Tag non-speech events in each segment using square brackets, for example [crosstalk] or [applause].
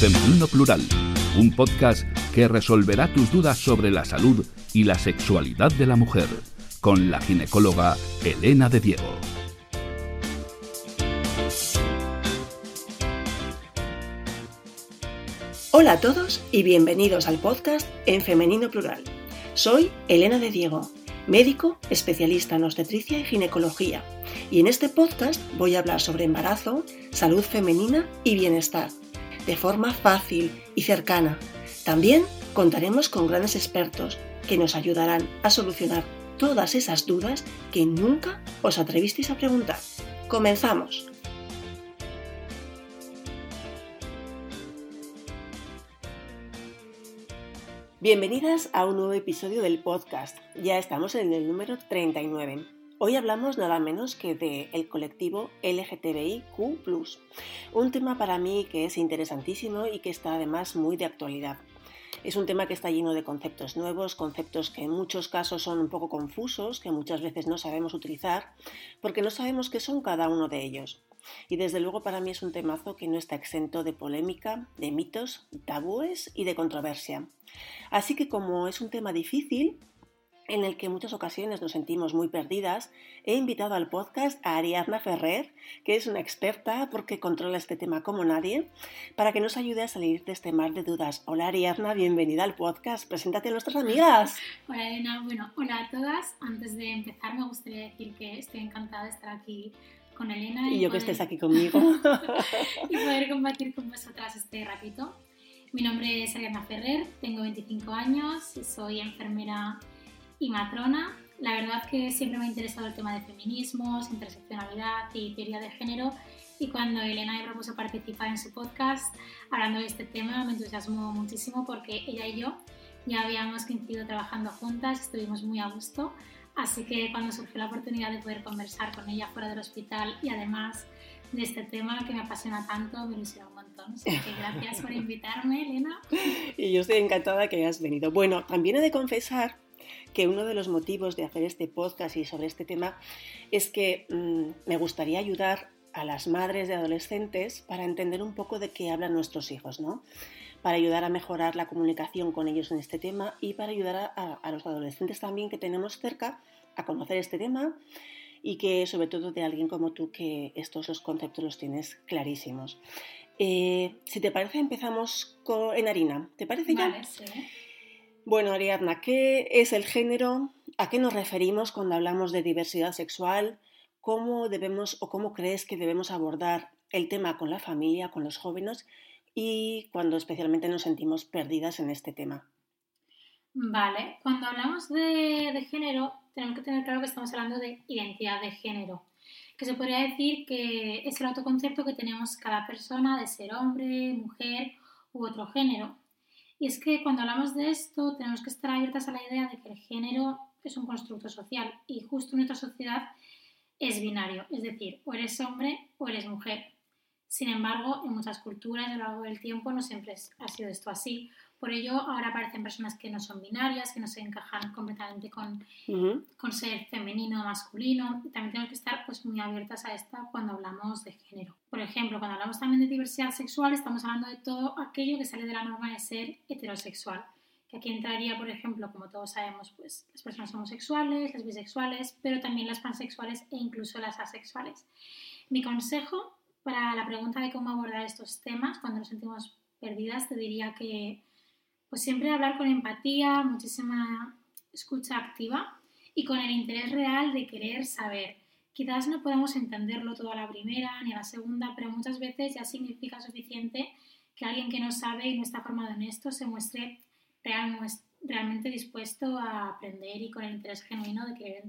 Femenino Plural, un podcast que resolverá tus dudas sobre la salud y la sexualidad de la mujer, con la ginecóloga Elena de Diego. Hola a todos y bienvenidos al podcast en Femenino Plural. Soy Elena de Diego, médico especialista en obstetricia y ginecología, y en este podcast voy a hablar sobre embarazo, salud femenina y bienestar, de forma fácil y cercana. También contaremos con grandes expertos que nos ayudarán a solucionar todas esas dudas que nunca os atrevisteis a preguntar. Comenzamos. Bienvenidas a un nuevo episodio del podcast. Ya estamos en el número 39. Hoy hablamos nada menos que del colectivo LGTBIQ, un tema para mí que es interesantísimo y que está además muy de actualidad. Es un tema que está lleno de conceptos nuevos, conceptos que en muchos casos son un poco confusos, que muchas veces no sabemos utilizar, porque no sabemos qué son cada uno de ellos. Y desde luego para mí es un temazo que no está exento de polémica, de mitos, tabúes y de controversia. Así que como es un tema difícil, en el que en muchas ocasiones nos sentimos muy perdidas, he invitado al podcast a Ariadna Ferrer, que es una experta porque controla este tema como nadie, para que nos ayude a salir de este mar de dudas. Hola Ariadna, bienvenida al podcast. Preséntate a nuestras amigas. Hola Elena, bueno, hola a todas. Antes de empezar me gustaría decir que estoy encantada de estar aquí con Elena. Y, yo que estés aquí [laughs] conmigo. y poder compartir con vosotras este ratito. Mi nombre es Ariana Ferrer, tengo 25 años, soy enfermera y matrona. La verdad que siempre me ha interesado el tema de feminismos, interseccionalidad y teoría de género y cuando Elena me propuso participar en su podcast hablando de este tema me entusiasmó muchísimo porque ella y yo ya habíamos coincidido trabajando juntas, estuvimos muy a gusto Así que cuando surgió la oportunidad de poder conversar con ella fuera del hospital y además de este tema que me apasiona tanto, me ilusiona un montón. Así que gracias por [laughs] invitarme, Elena. Y yo estoy encantada que hayas venido. Bueno, también he de confesar que uno de los motivos de hacer este podcast y sobre este tema es que mm, me gustaría ayudar a las madres de adolescentes para entender un poco de qué hablan nuestros hijos, ¿no? para ayudar a mejorar la comunicación con ellos en este tema y para ayudar a, los adolescentes también que tenemos cerca a conocer este tema y que sobre todo de alguien como tú que estos los conceptos los tienes clarísimos. Eh, si te parece, empezamos con, en harina. ¿Te parece ya? Sí. Bueno, Ariadna, ¿qué es el género? ¿A qué nos referimos cuando hablamos de diversidad sexual? ¿Cómo debemos o cómo crees que debemos abordar el tema con la familia, con los jóvenes y cuando especialmente nos sentimos perdidas en este tema. Vale, cuando hablamos de, género, tenemos que tener claro que estamos hablando de identidad de género, que se podría decir que es el autoconcepto que tenemos cada persona de ser hombre, mujer u otro género. Y es que cuando hablamos de esto tenemos que estar abiertas a la idea de que el género es un constructo social y justo nuestra sociedad es binario, es decir, o eres hombre o eres mujer. Sin embargo, en muchas culturas a lo largo del tiempo no siempre ha sido esto así. Por ello, ahora aparecen personas que no son binarias, que no se encajan completamente con, con ser femenino o masculino. También tenemos que estar pues, muy abiertas a esta cuando hablamos de género. Por ejemplo, cuando hablamos también de diversidad sexual, estamos hablando de todo aquello que sale de la norma de ser heterosexual. Que aquí entraría, por ejemplo, como todos sabemos, pues, las personas homosexuales, las bisexuales, pero también las pansexuales e incluso las asexuales. Mi consejo para la pregunta de cómo abordar estos temas cuando nos sentimos perdidas, te diría que pues siempre hablar con empatía, muchísima escucha activa y con el interés real de querer saber. Quizás no podamos entenderlo todo a la primera ni a la segunda, pero muchas veces ya significa suficiente que alguien que no sabe y no está formado en esto se muestre real, realmente dispuesto a aprender y con el interés genuino de querer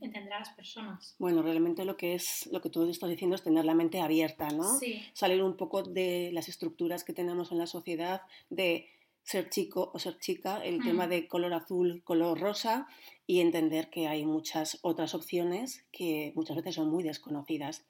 entender a las personas. Bueno, realmente lo que es lo que tú estás diciendo es tener la mente abierta, ¿no? Sí. Salir un poco de las estructuras que tenemos en la sociedad de ser chico o ser chica, el tema de color azul, color rosa y entender que hay muchas otras opciones que muchas veces son muy desconocidas.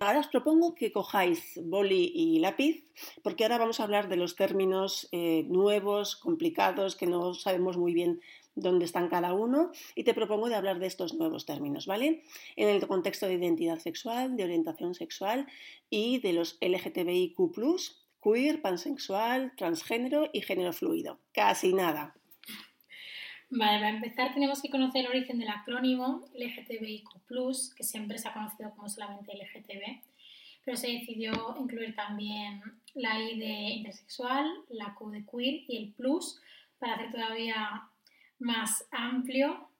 Ahora os propongo que cojáis boli y lápiz, porque ahora vamos a hablar de los términos eh, nuevos, complicados, que no sabemos muy bien dónde están cada uno, y te propongo de hablar de estos nuevos términos, ¿vale? En el contexto de identidad sexual, de orientación sexual y de los LGTBIQ, queer, pansexual, transgénero y género fluido. Casi nada. Vale, para empezar tenemos que conocer el origen del acrónimo LGTBIQ, que siempre se ha conocido como solamente LGTB, pero se decidió incluir también la I de intersexual, la Q de queer y el plus para hacer todavía más amplio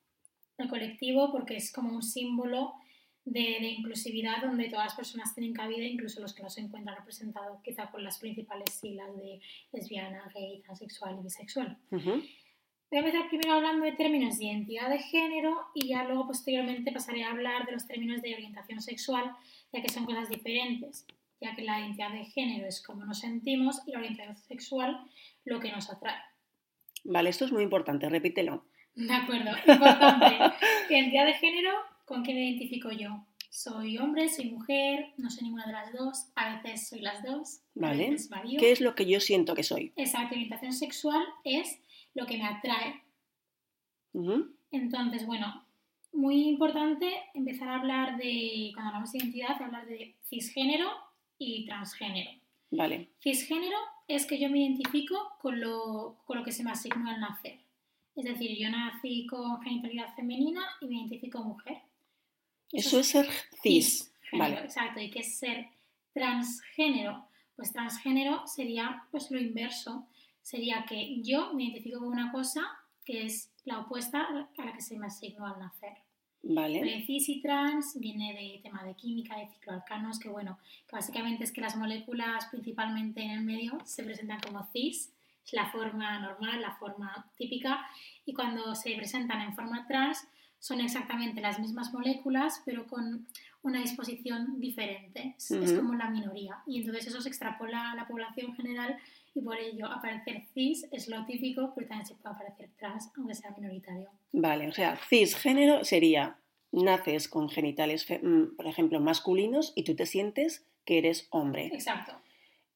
el colectivo porque es como un símbolo de, inclusividad donde todas las personas tienen cabida, incluso los que no se encuentran representados quizá con las principales siglas de lesbiana, gay, transexual y bisexual. Voy a empezar primero hablando de términos de identidad de género y ya luego posteriormente pasaré a hablar de los términos de orientación sexual, ya que son cosas diferentes, ya que la identidad de género es cómo nos sentimos y la orientación sexual lo que nos atrae. Vale, esto es muy importante, repítelo. De acuerdo, importante. [laughs] identidad de género, ¿con quién me identifico yo? Soy hombre, soy mujer, no soy ninguna de las dos, a veces soy las dos. Vale. ¿Qué es lo que yo siento que soy? Exacto, orientación sexual es lo que me atrae. Entonces, bueno, muy importante empezar a hablar de, cuando hablamos de identidad, hablar de cisgénero y transgénero. Vale. Cisgénero es que yo me identifico con lo, con lo que se me asignó al nacer. Es decir, yo nací con genitalidad femenina y me identifico mujer. Eso, es ser cis. vale. Exacto. ¿Y qué es ser transgénero? Pues transgénero sería pues lo inverso sería que yo me identifico con una cosa que es la opuesta a la que se me asignó al nacer. Vale. cis y trans viene de tema de química, de cicloalcanos, que bueno, que básicamente es que las moléculas principalmente en el medio se presentan como cis, es la forma normal, la forma típica, y cuando se presentan en forma trans son exactamente las mismas moléculas, pero con una disposición diferente. Es como la minoría. Y entonces eso se extrapola a la población general y por ello aparecer cis es lo típico, pero también se puede aparecer trans, aunque sea minoritario. Vale, o sea, cisgénero sería naces con genitales, mm, por ejemplo, masculinos y tú te sientes que eres hombre. Exacto.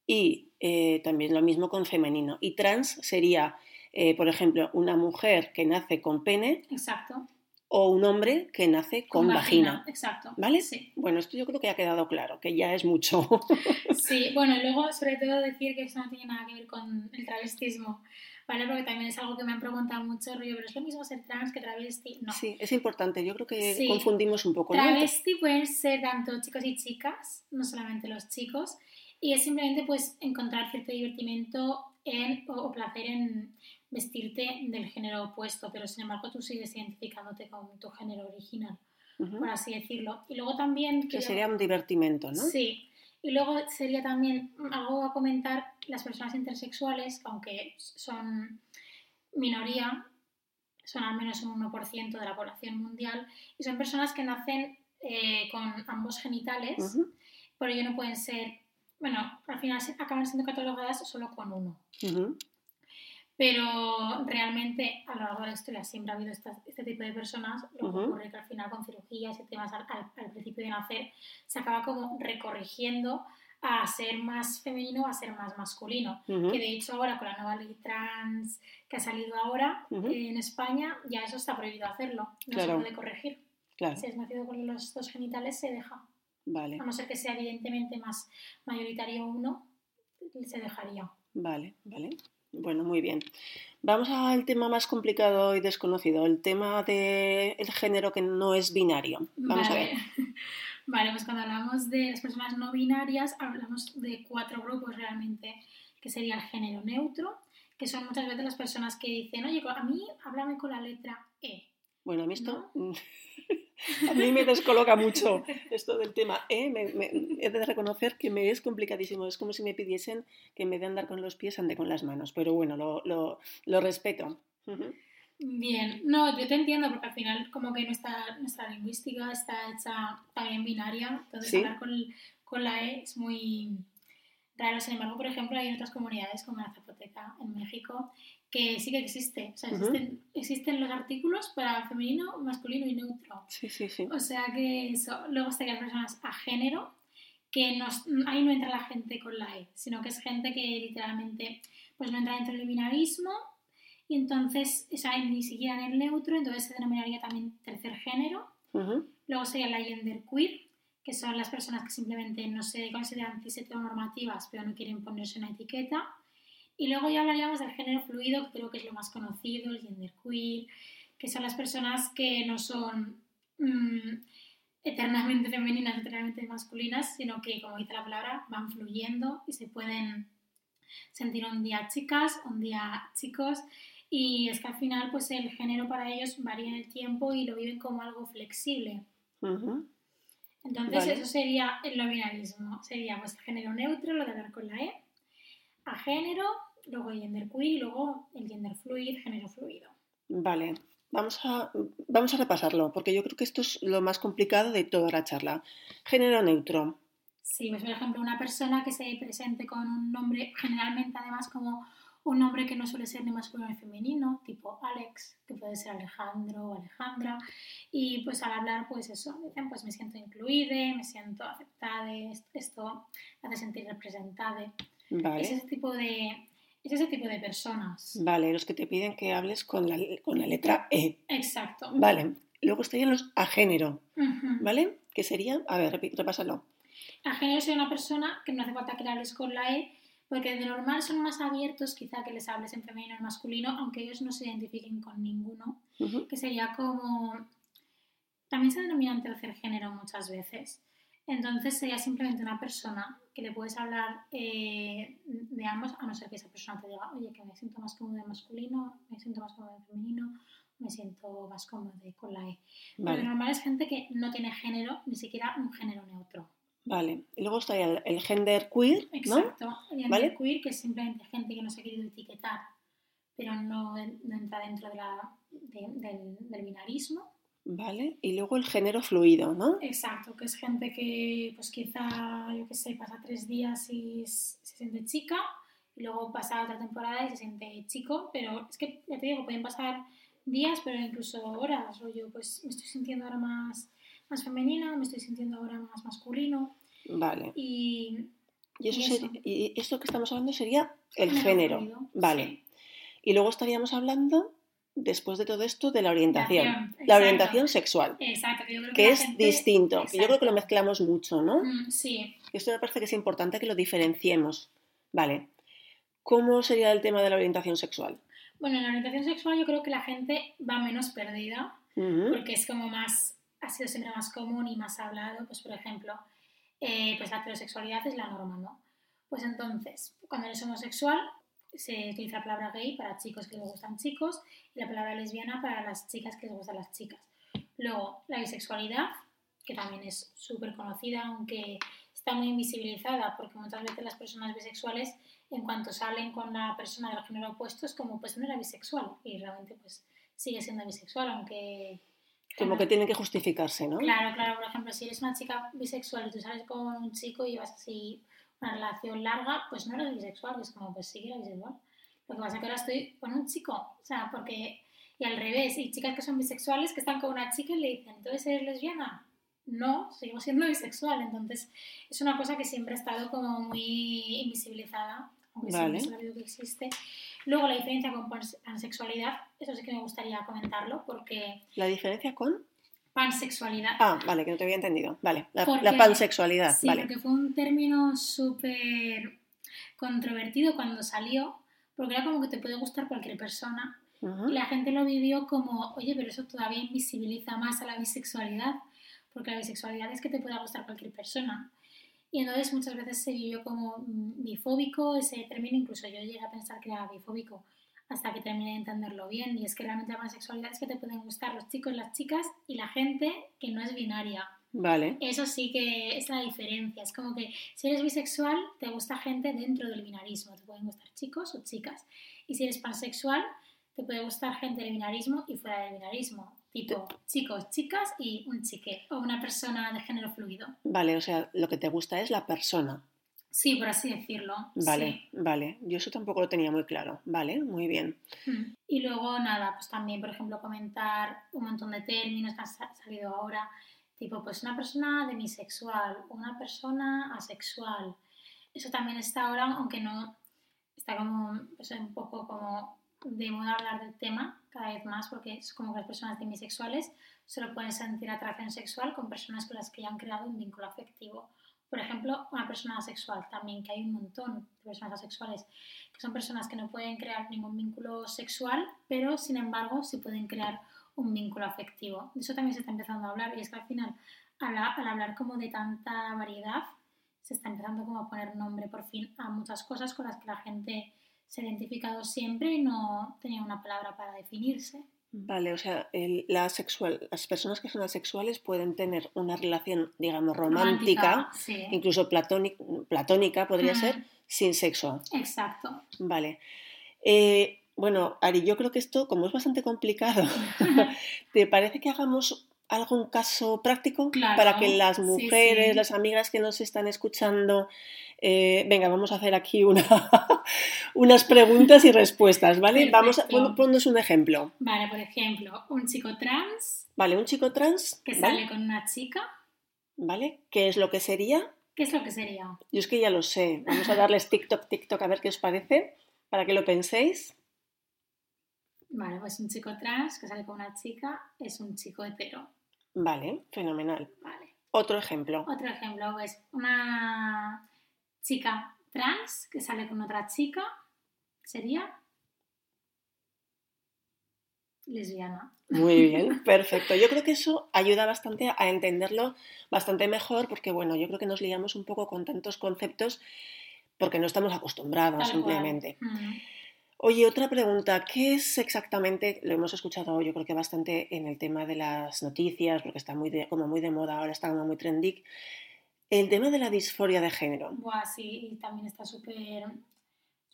Y eh, también lo mismo con femenino. Y trans sería, eh, por ejemplo, una mujer que nace con pene. Exacto o un hombre que nace con, vagina, Exacto. ¿Vale? Sí. Bueno, esto yo creo que ya ha quedado claro, que ya es mucho. [laughs] sí, [laughs] bueno, y luego sobre todo decir que eso no tiene nada que ver con el travestismo, ¿vale? Porque también es algo que me han preguntado mucho, rollo, pero es lo mismo ser trans que travesti. No. Sí, es importante, yo creo que confundimos un poco. Travesti pueden ser tanto chicos y chicas, no solamente los chicos, y es simplemente pues encontrar cierto divertimento en, o placer en vestirte del género opuesto, pero sin embargo tú sigues identificándote con tu género original, por así decirlo. Y luego también... Que sería un divertimento, ¿no? Sí. Y luego sería también algo a comentar las personas intersexuales, aunque son minoría, son al menos un 1% de la población mundial, y son personas que nacen eh, con ambos genitales, por ello no pueden ser, bueno, al final acaban siendo catalogadas solo con uno. Pero realmente a lo largo de la historia siempre ha habido este tipo de personas. Lo que ocurre que al final con cirugías y temas al, principio de nacer se acaba como recorrigiendo a ser más femenino, a ser más masculino. Que de hecho ahora con la nueva ley trans que ha salido ahora en España, ya eso está prohibido hacerlo. No se puede corregir. Si es nacido con los dos genitales, se deja. Vale. A no ser que sea evidentemente más mayoritario uno, se dejaría. Vale, vale. Bueno, muy bien. Vamos al tema más complicado y desconocido, el tema del género que no es binario. Vamos a ver. [laughs] Vale, pues cuando hablamos de las personas no binarias, hablamos de cuatro grupos realmente, que sería el género neutro, que son muchas veces las personas que dicen, oye, a mí háblame con la letra E. Bueno, a mí esto... [laughs] A mí me descoloca mucho [laughs] esto del tema. ¿eh? he de reconocer que me es complicadísimo. Es como si me pidiesen que en vez de andar con los pies ande con las manos. Pero bueno, lo, lo, lo respeto. Bien, no, yo te entiendo porque al final como que nuestra, nuestra lingüística está hecha también binaria, entonces hablar con, con la E es muy raro. Sin embargo, por ejemplo, hay otras comunidades como la Zapoteca en México que sí que existe. O sea, existen, los artículos para femenino, masculino y neutro. Sí, sí, sí. O sea que eso. Luego estarían personas a género, que nos, ahí no entra la gente con la E, sino que es gente que literalmente pues no entra dentro del binarismo y entonces o sea, ni siquiera en el neutro, entonces se denominaría también tercer género. Luego sería la gender queer, que que son las personas que simplemente no se consideran cis heteronormativas, pero no quieren ponerse una etiqueta. Y luego ya hablaríamos del género fluido, que creo que es lo más conocido, el genderqueer, que son las personas que no son mm, eternamente femeninas, eternamente masculinas, sino que, como dice la palabra, van fluyendo y se pueden sentir un día chicas, un día chicos, y es que al final pues el género para ellos varía en el tiempo y lo viven como algo flexible. Entonces eso sería el no binarismo, sería pues género neutro, lo de hablar con la E, a género, luego gender queer y luego el gender fluid, género fluido. Vale, vamos a, vamos a repasarlo, porque yo creo que esto es lo más complicado de toda la charla. Género neutro. Sí, pues por ejemplo una persona que se presente con un nombre generalmente además como un nombre que no suele ser ni masculino ni femenino, tipo Alex, que puede ser Alejandro o Alejandra, y pues al hablar, pues eso, dicen, pues me siento incluida, me siento aceptada, esto hace sentir representada. Es ese tipo de, es ese tipo de personas. Vale, los que te piden que hables con la, con la letra E. Exacto. Vale, luego estarían los a género, ¿vale? Que serían, a ver, repásalo. A género sería una persona que no hace falta que le hables con la E, porque de normal son más abiertos quizá que les hables en femenino o en masculino, aunque ellos no se identifiquen con ninguno, que sería como... También se denomina el tercer género muchas veces. Entonces sería simplemente una persona que le puedes hablar eh, de ambos, a no ser que esa persona te diga, oye, que me siento más cómodo en masculino, me siento más cómodo en femenino, me siento más cómodo con la E. Pero de normal es gente que no tiene género, ni siquiera un género neutro. Vale, y luego está el, el gender queer, ¿no? Exacto, el gender queer, que es simplemente gente que no se ha querido etiquetar, pero no, entra dentro de la, del, binarismo. Vale, y luego el género fluido, ¿no? Exacto, que es gente que, pues quizá, yo qué sé, pasa tres días y se siente chica, y luego pasa otra temporada y se siente chico, pero es que, ya te digo, pueden pasar días, pero incluso horas, o yo, pues me estoy sintiendo ahora más más femenina, me estoy sintiendo ahora más masculino. Vale. Y, y, eso, esto que estamos hablando sería el género. vale. Y luego estaríamos hablando, después de todo esto, de la orientación. La orientación sexual. Exacto. que, es distinto. Yo creo que lo mezclamos mucho, ¿no? Mm, sí. Esto me parece que es importante que lo diferenciemos. Vale. ¿Cómo sería el tema de la orientación sexual? Bueno, en la orientación sexual yo creo que la gente va menos perdida, porque es como más ha sido siempre más común y más hablado, pues por ejemplo, eh, pues la heterosexualidad es la norma, ¿no? Pues entonces, cuando eres homosexual, se utiliza la palabra gay para chicos que les gustan chicos y la palabra lesbiana para las chicas que les gustan las chicas. Luego, la bisexualidad, que también es súper conocida, aunque está muy invisibilizada, porque muchas veces las personas bisexuales, en cuanto salen con la persona del género opuesto, es como, pues no era bisexual, y realmente pues sigue siendo bisexual, aunque como que tienen que justificarse, ¿no? Claro, claro. Por ejemplo, si eres una chica bisexual y tú sales con un chico y llevas así una relación larga, pues no eres bisexual, es como, pues sí que eres bisexual. Lo que pasa es que ahora estoy con un chico, o sea, porque... Y al revés, y chicas que son bisexuales que están con una chica y le dicen, ¿entonces eres lesbiana? No, seguimos siendo bisexual. Entonces, es una cosa que siempre ha estado como muy invisibilizada, aunque vale. siempre sabido que existe. Luego la diferencia con pansexualidad, eso sí que me gustaría comentarlo porque... ¿La diferencia con? Pansexualidad. Ah, vale, que no te había entendido. Vale, la, pansexualidad. Sí, vale. porque fue un término súper controvertido cuando salió, porque era como que te puede gustar cualquier persona. Y la gente lo vivió como, oye, pero eso todavía invisibiliza más a la bisexualidad, porque la bisexualidad es que te pueda gustar cualquier persona. Y entonces muchas veces se vivió como mm, bifóbico ese término, incluso yo llegué a pensar que era bifóbico hasta que terminé de entenderlo bien. Y es que realmente la pansexualidad es que te pueden gustar los chicos, las chicas y la gente que no es binaria. Vale. Eso sí que es la diferencia. Es como que si eres bisexual, te gusta gente dentro del binarismo. Te pueden gustar chicos o chicas. Y si eres pansexual, te puede gustar gente del binarismo y fuera del binarismo tipo chicos, chicas y un chique o una persona de género fluido. Vale, o sea, lo que te gusta es la persona. Sí, por así decirlo. Vale, vale. Yo eso tampoco lo tenía muy claro. Vale, muy bien. Mm. Y luego nada, pues también, por ejemplo, comentar un montón de términos que han salido ahora, tipo pues una persona demisexual, una persona asexual. Eso también está ahora, aunque no está como pues, un poco como de moda hablar del tema cada vez más porque es como que las personas demisexuales solo pueden sentir atracción sexual con personas con las que ya han creado un vínculo afectivo. Por ejemplo, una persona asexual también, que hay un montón de personas asexuales, que son personas que no pueden crear ningún vínculo sexual, pero sin embargo sí pueden crear un vínculo afectivo. De eso también se está empezando a hablar y es que al final, al, al hablar como de tanta variedad, se está empezando como a poner nombre por fin a muchas cosas con las que la gente se ha identificado siempre y no tenía una palabra para definirse. Vale, o sea, el, la sexual, las personas que son asexuales pueden tener una relación, digamos, romántica, sí. incluso platónica, platónica podría Mm. ser, sin sexo. Exacto. Vale. Eh, bueno, Ari, yo creo que esto, como es bastante complicado, [laughs] [laughs] ¿te parece que hagamos algún caso práctico Claro, para que las mujeres, sí. las amigas que nos están escuchando, eh, venga, vamos a hacer aquí una, [laughs] unas preguntas y respuestas, ¿vale? Vamos a Perfecto. pon- ponnos un ejemplo. Vale, por ejemplo, un chico trans Vale, un chico trans, que ¿vale? sale con una chica, ¿Vale? ¿Qué es lo que sería? ¿qué es lo que sería? Yo es que ya lo sé. Vamos a darles TikTok, TikTok, a ver qué os parece, para que lo penséis. Vale, pues un chico trans que sale con una chica es un chico hetero. Vale, fenomenal. Vale. Otro ejemplo. Otro ejemplo es una chica trans que sale con otra chica, sería lesbiana. Muy bien, [laughs] perfecto. Yo creo que eso ayuda bastante a entenderlo bastante mejor porque, bueno, yo creo que nos liamos un poco con tantos conceptos porque no estamos acostumbrados Tal cual. simplemente. Mm. Oye, otra pregunta, ¿qué es exactamente? Lo hemos escuchado yo creo que bastante en el tema de las noticias, porque está muy de, como muy de moda, ahora está como muy trendy. El tema de la disforia de género. Buah, sí, y también está súper...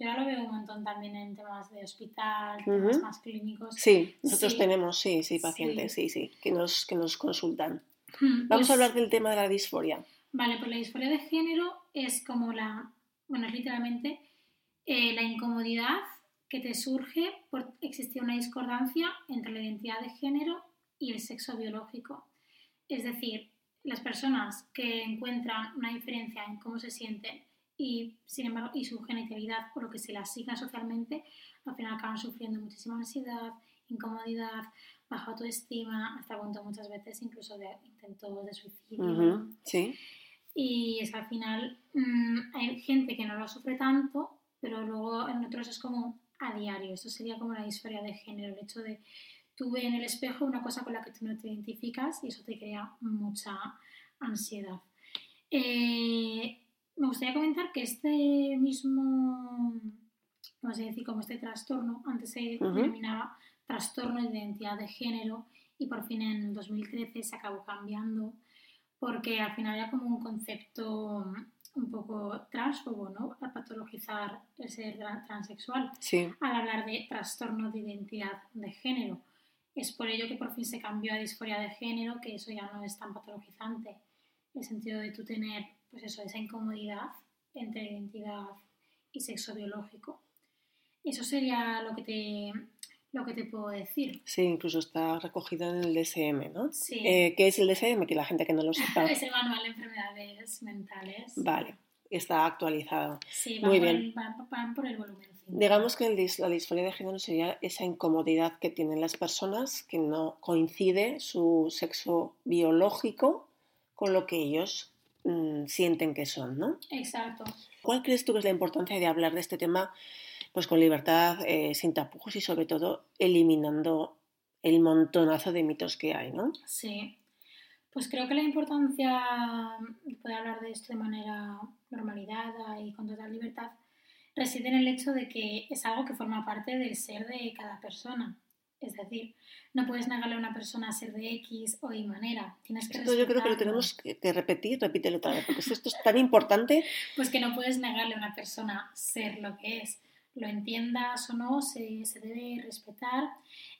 Yo ahora lo veo un montón también en temas de hospital, temas más clínicos. Sí, nosotros Sí. tenemos, sí, sí, pacientes, Sí. sí, sí, que nos, que nos consultan. Mm, Vamos a pues- hablar del tema de la disforia. Vale, pues la disforia de género es como la, bueno, es literalmente eh, la incomodidad que te surge por existir una discordancia entre la identidad de género y el sexo biológico. Es decir, las personas que encuentran una diferencia en cómo se sienten y, sin embargo, y su genitalidad o lo que se le asigna socialmente, al final acaban sufriendo muchísima ansiedad, incomodidad, baja autoestima, hasta punto muchas veces incluso de intentos de suicidio. Sí. Y es al final mm, hay gente que no lo sufre tanto, pero luego en otros es como a diario. Esto sería como la disforia de género, el hecho de tú ves en el espejo una cosa con la que tú no te identificas y eso te crea mucha ansiedad. Eh, me gustaría comentar que este mismo, vamos a decir, como este trastorno, antes se denominaba trastorno de identidad de género y por fin en 2013 se acabó cambiando porque al final era como un concepto un poco transfobo, ¿no? A patologizar el ser tra- transexual Sí, al hablar de trastorno de identidad de género. Es por ello que por fin se cambió a disforia de género, que eso ya no es tan patologizante. El sentido de tú tener, pues eso, esa incomodidad entre identidad y sexo biológico. Eso sería lo que te, lo que te puedo decir. sí, incluso está recogido en el DSM, ¿no? Sí. Eh, ¿Qué es el DSM? Que la gente que no lo sepa. [laughs] Es el manual de enfermedades mentales. Vale, está actualizado. Sí, Muy van, por bien. el, van- van por el volumen. Digamos que el la disforia de género sería esa incomodidad que tienen las personas que no coincide su sexo biológico con lo que ellos mm, sienten que son, ¿no? Exacto. ¿Cuál crees tú que es la importancia de hablar de este tema pues con libertad, eh, sin tapujos y sobre todo eliminando el montonazo de mitos que hay, ¿no? Sí. Pues creo que la importancia de poder hablar de esto de manera normalizada y con total libertad reside en el hecho de que es algo que forma parte del ser de cada persona. Es decir, no puedes negarle a una persona ser de X o Y manera. Tienes que Esto yo creo que lo tenemos que, que repetir, repítelo otra vez, porque esto es tan importante. Pues que no puedes negarle a una persona ser lo que es. Lo entiendas o no, se, se debe respetar.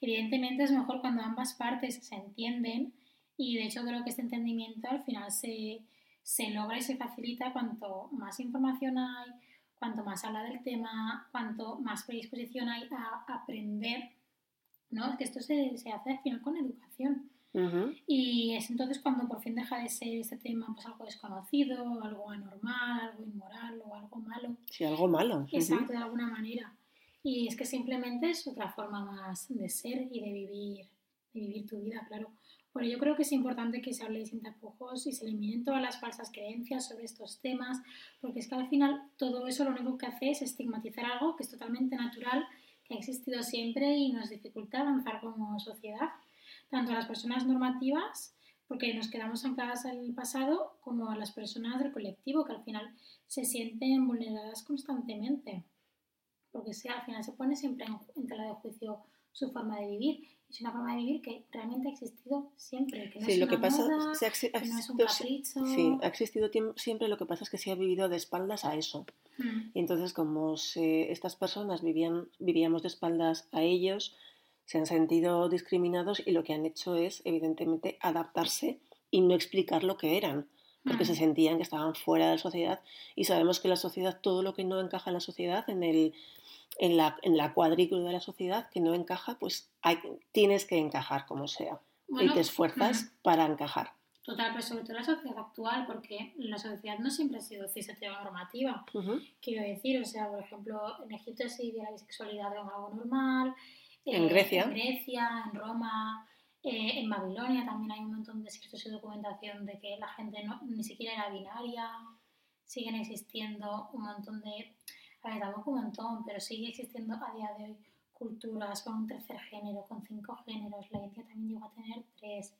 Evidentemente es mejor cuando ambas partes se entienden y de hecho creo que este entendimiento al final se, se logra y se facilita cuanto más información hay, cuanto más habla del tema, cuanto más predisposición hay a aprender. ¿no? Es que esto se, se hace al final con educación. Ujú. Y es entonces cuando por fin deja de ser este tema pues algo desconocido, algo anormal, algo inmoral o algo malo. Sí, algo malo. Exacto, de alguna manera. Y es que simplemente es otra forma más de ser y de vivir, de vivir tu vida, claro. Por ello creo que es importante que se hable sin tapujos y se eliminen todas las falsas creencias sobre estos temas, porque es que al final todo eso lo único que hace es estigmatizar algo que es totalmente natural, que ha existido siempre y nos dificulta avanzar como sociedad, tanto a las personas normativas, porque nos quedamos ancladas en el pasado, como a las personas del colectivo, que al final se sienten vulneradas constantemente, porque sea, al final se pone siempre en tela de juicio su forma de vivir es una forma de vivir que realmente ha existido siempre, que no sí, es lo una que pasa, moda, se ha, ha que no es un capricho. sí, ha existido siempre, lo que pasa es que se ha vivido de espaldas a eso. Mm, Y entonces, como se- estas personas vivían, vivíamos de espaldas a ellos, se han sentido discriminados y lo que han hecho es, evidentemente, adaptarse y no explicar lo que eran, porque se sentían que estaban fuera de la sociedad y sabemos que la sociedad, todo lo que no encaja en la sociedad, en, el, en, la, en la cuadrícula de la sociedad que no encaja, pues hay, tienes que encajar como sea y te esfuerzas mm, para encajar. Total, pero sobre todo la sociedad actual, porque la sociedad no siempre ha sido cis normativa. Quiero decir, o sea, por ejemplo, en Egipto vivía la bisexualidad como algo normal. En eh, Grecia. En Grecia, en Roma, eh, en Babilonia también hay un montón de escritos y documentación de que la gente no, ni siquiera era binaria. Siguen existiendo un montón de. A ver, tampoco un montón, pero sigue existiendo a día de hoy culturas con un tercer género, con cinco géneros. La India también llegó a tener tres.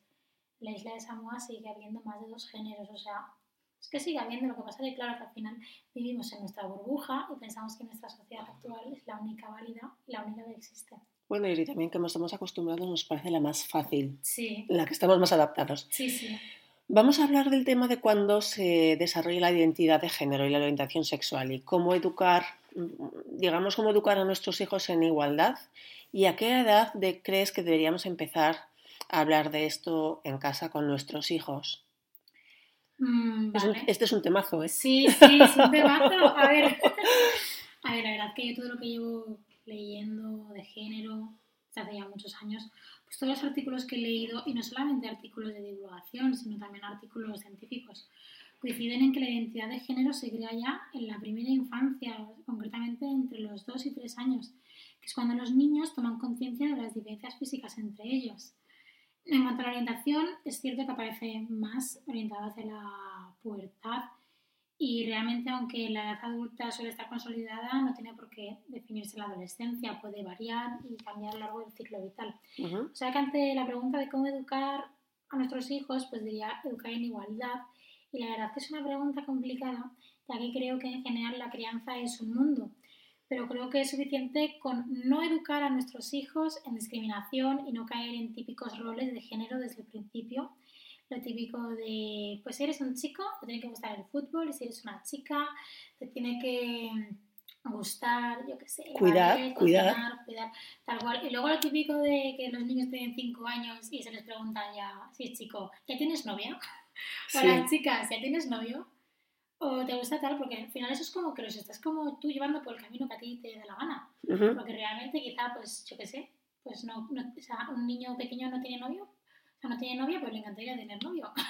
La isla de Samoa sigue habiendo más de dos géneros, o sea, es que sigue habiendo, lo que pasa es que claro que al final vivimos en nuestra burbuja y pensamos que nuestra sociedad actual es la única válida y la única que existe. Bueno, y también como estamos acostumbrados nos parece la más fácil, Sí, la que estamos más adaptados. sí, sí. Vamos a hablar del tema de cuándo se desarrolla la identidad de género y la orientación sexual y cómo educar, digamos, cómo educar a nuestros hijos en igualdad y a qué edad de- crees que deberíamos empezar a hablar de esto en casa con nuestros hijos. Mm, Es un- vale. este es un temazo, ¿eh? Sí, sí, es un [laughs] temazo. A ver, a ver, la verdad que yo todo lo que llevo leyendo de género desde hace ya muchos años, pues todos los artículos que he leído, y no solamente artículos de divulgación, sino también artículos científicos, coinciden en que la identidad de género se crea ya en la primera infancia, concretamente entre los 2 y 3 años, que es cuando los niños toman conciencia de las diferencias físicas entre ellos. En cuanto a la orientación, es cierto que aparece más orientado hacia la pubertad y realmente aunque la edad adulta suele estar consolidada, no tiene por qué definirse la adolescencia, puede variar y cambiar a lo largo del ciclo vital. Ujú. O sea que ante la pregunta de cómo educar a nuestros hijos, pues diría educar en igualdad. Y la verdad que es una pregunta complicada, ya que creo que en general la crianza es un mundo. Pero creo que es suficiente con no educar a nuestros hijos en discriminación y no caer en típicos roles de género desde el principio. Lo típico de, pues si eres un chico, te tiene que gustar el fútbol, y si eres una chica, te tiene que gustar, yo qué sé, Cuidar, cuidar. cocinar, cuidar, tal cual. Y luego lo típico de que los niños tienen 5 años y se les pregunta ya, si es chico, ¿ya tienes novia? [laughs] O Sí. las chicas, ¿ya tienes novio? O te gusta tal, porque al final eso es como que los estás como tú llevando por el camino que a ti te da la gana. Ujú. Porque realmente quizá, pues yo qué sé, pues no, no- o sea, un niño pequeño no tiene novio, o sea, no tiene novia, pero le encantaría tener novio. [laughs]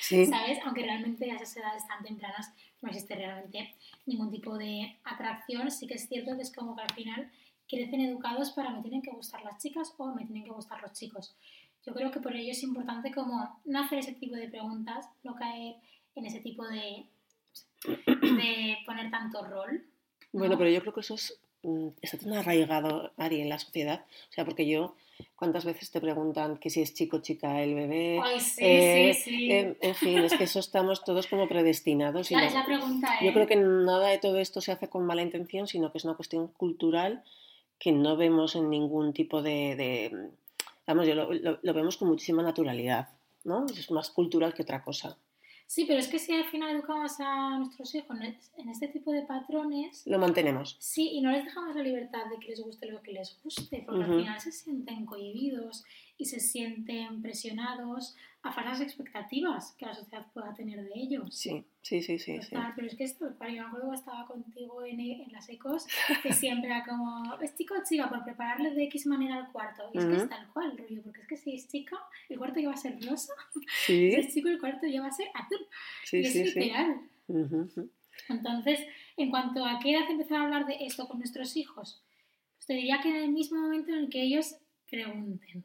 Sí. ¿sabes? Aunque realmente a esas edades tan tempranas no existe realmente ningún tipo de atracción, sí que es cierto que es como que al final crecen educados para me tienen que gustar las chicas o me tienen que gustar los chicos. Yo creo que por ello es importante como no hacer ese tipo de preguntas, no caer en ese tipo de, de poner tanto rol. Bueno, ¿no? pero yo creo que eso es, está tan arraigado, Ari, en la sociedad. O sea, porque yo, ¿cuántas veces te preguntan que si es chico o chica el bebé? Ay, sí, Eh, sí, sí. En, en fin, es que eso estamos todos como predestinados. y Ya, no- esa pregunta yo es... creo que nada de todo esto se hace con mala intención, sino que es una cuestión cultural que no vemos en ningún tipo de... de- vamos, yo lo, lo- lo vemos con muchísima naturalidad, ¿no? Es más cultural que otra cosa. Sí, pero es que si al final educamos a nuestros hijos en este tipo de patrones, Lo mantenemos. Sí, y no les dejamos la libertad de que les guste lo que les guste, porque al final se sienten cohibidos y se sienten presionados a falsas expectativas que la sociedad pueda tener de ellos. Sí, sí, sí, sí. sí. Pero es que es tal cual. Yo me acuerdo que estaba contigo en, en las ecos, que siempre era como, es chico o chica, por prepararle de X manera al cuarto. Y es que es tal cual, rollo, porque es que si es chica, el cuarto ya va a ser rosa, Sí, [laughs] si es chico, el cuarto ya va a ser azul. sí, y es sí, sí. literal. Ujú, ujú. Entonces, en cuanto a qué edad empezar a hablar de esto con nuestros hijos, pues te diría que en el mismo momento en el que ellos pregunten.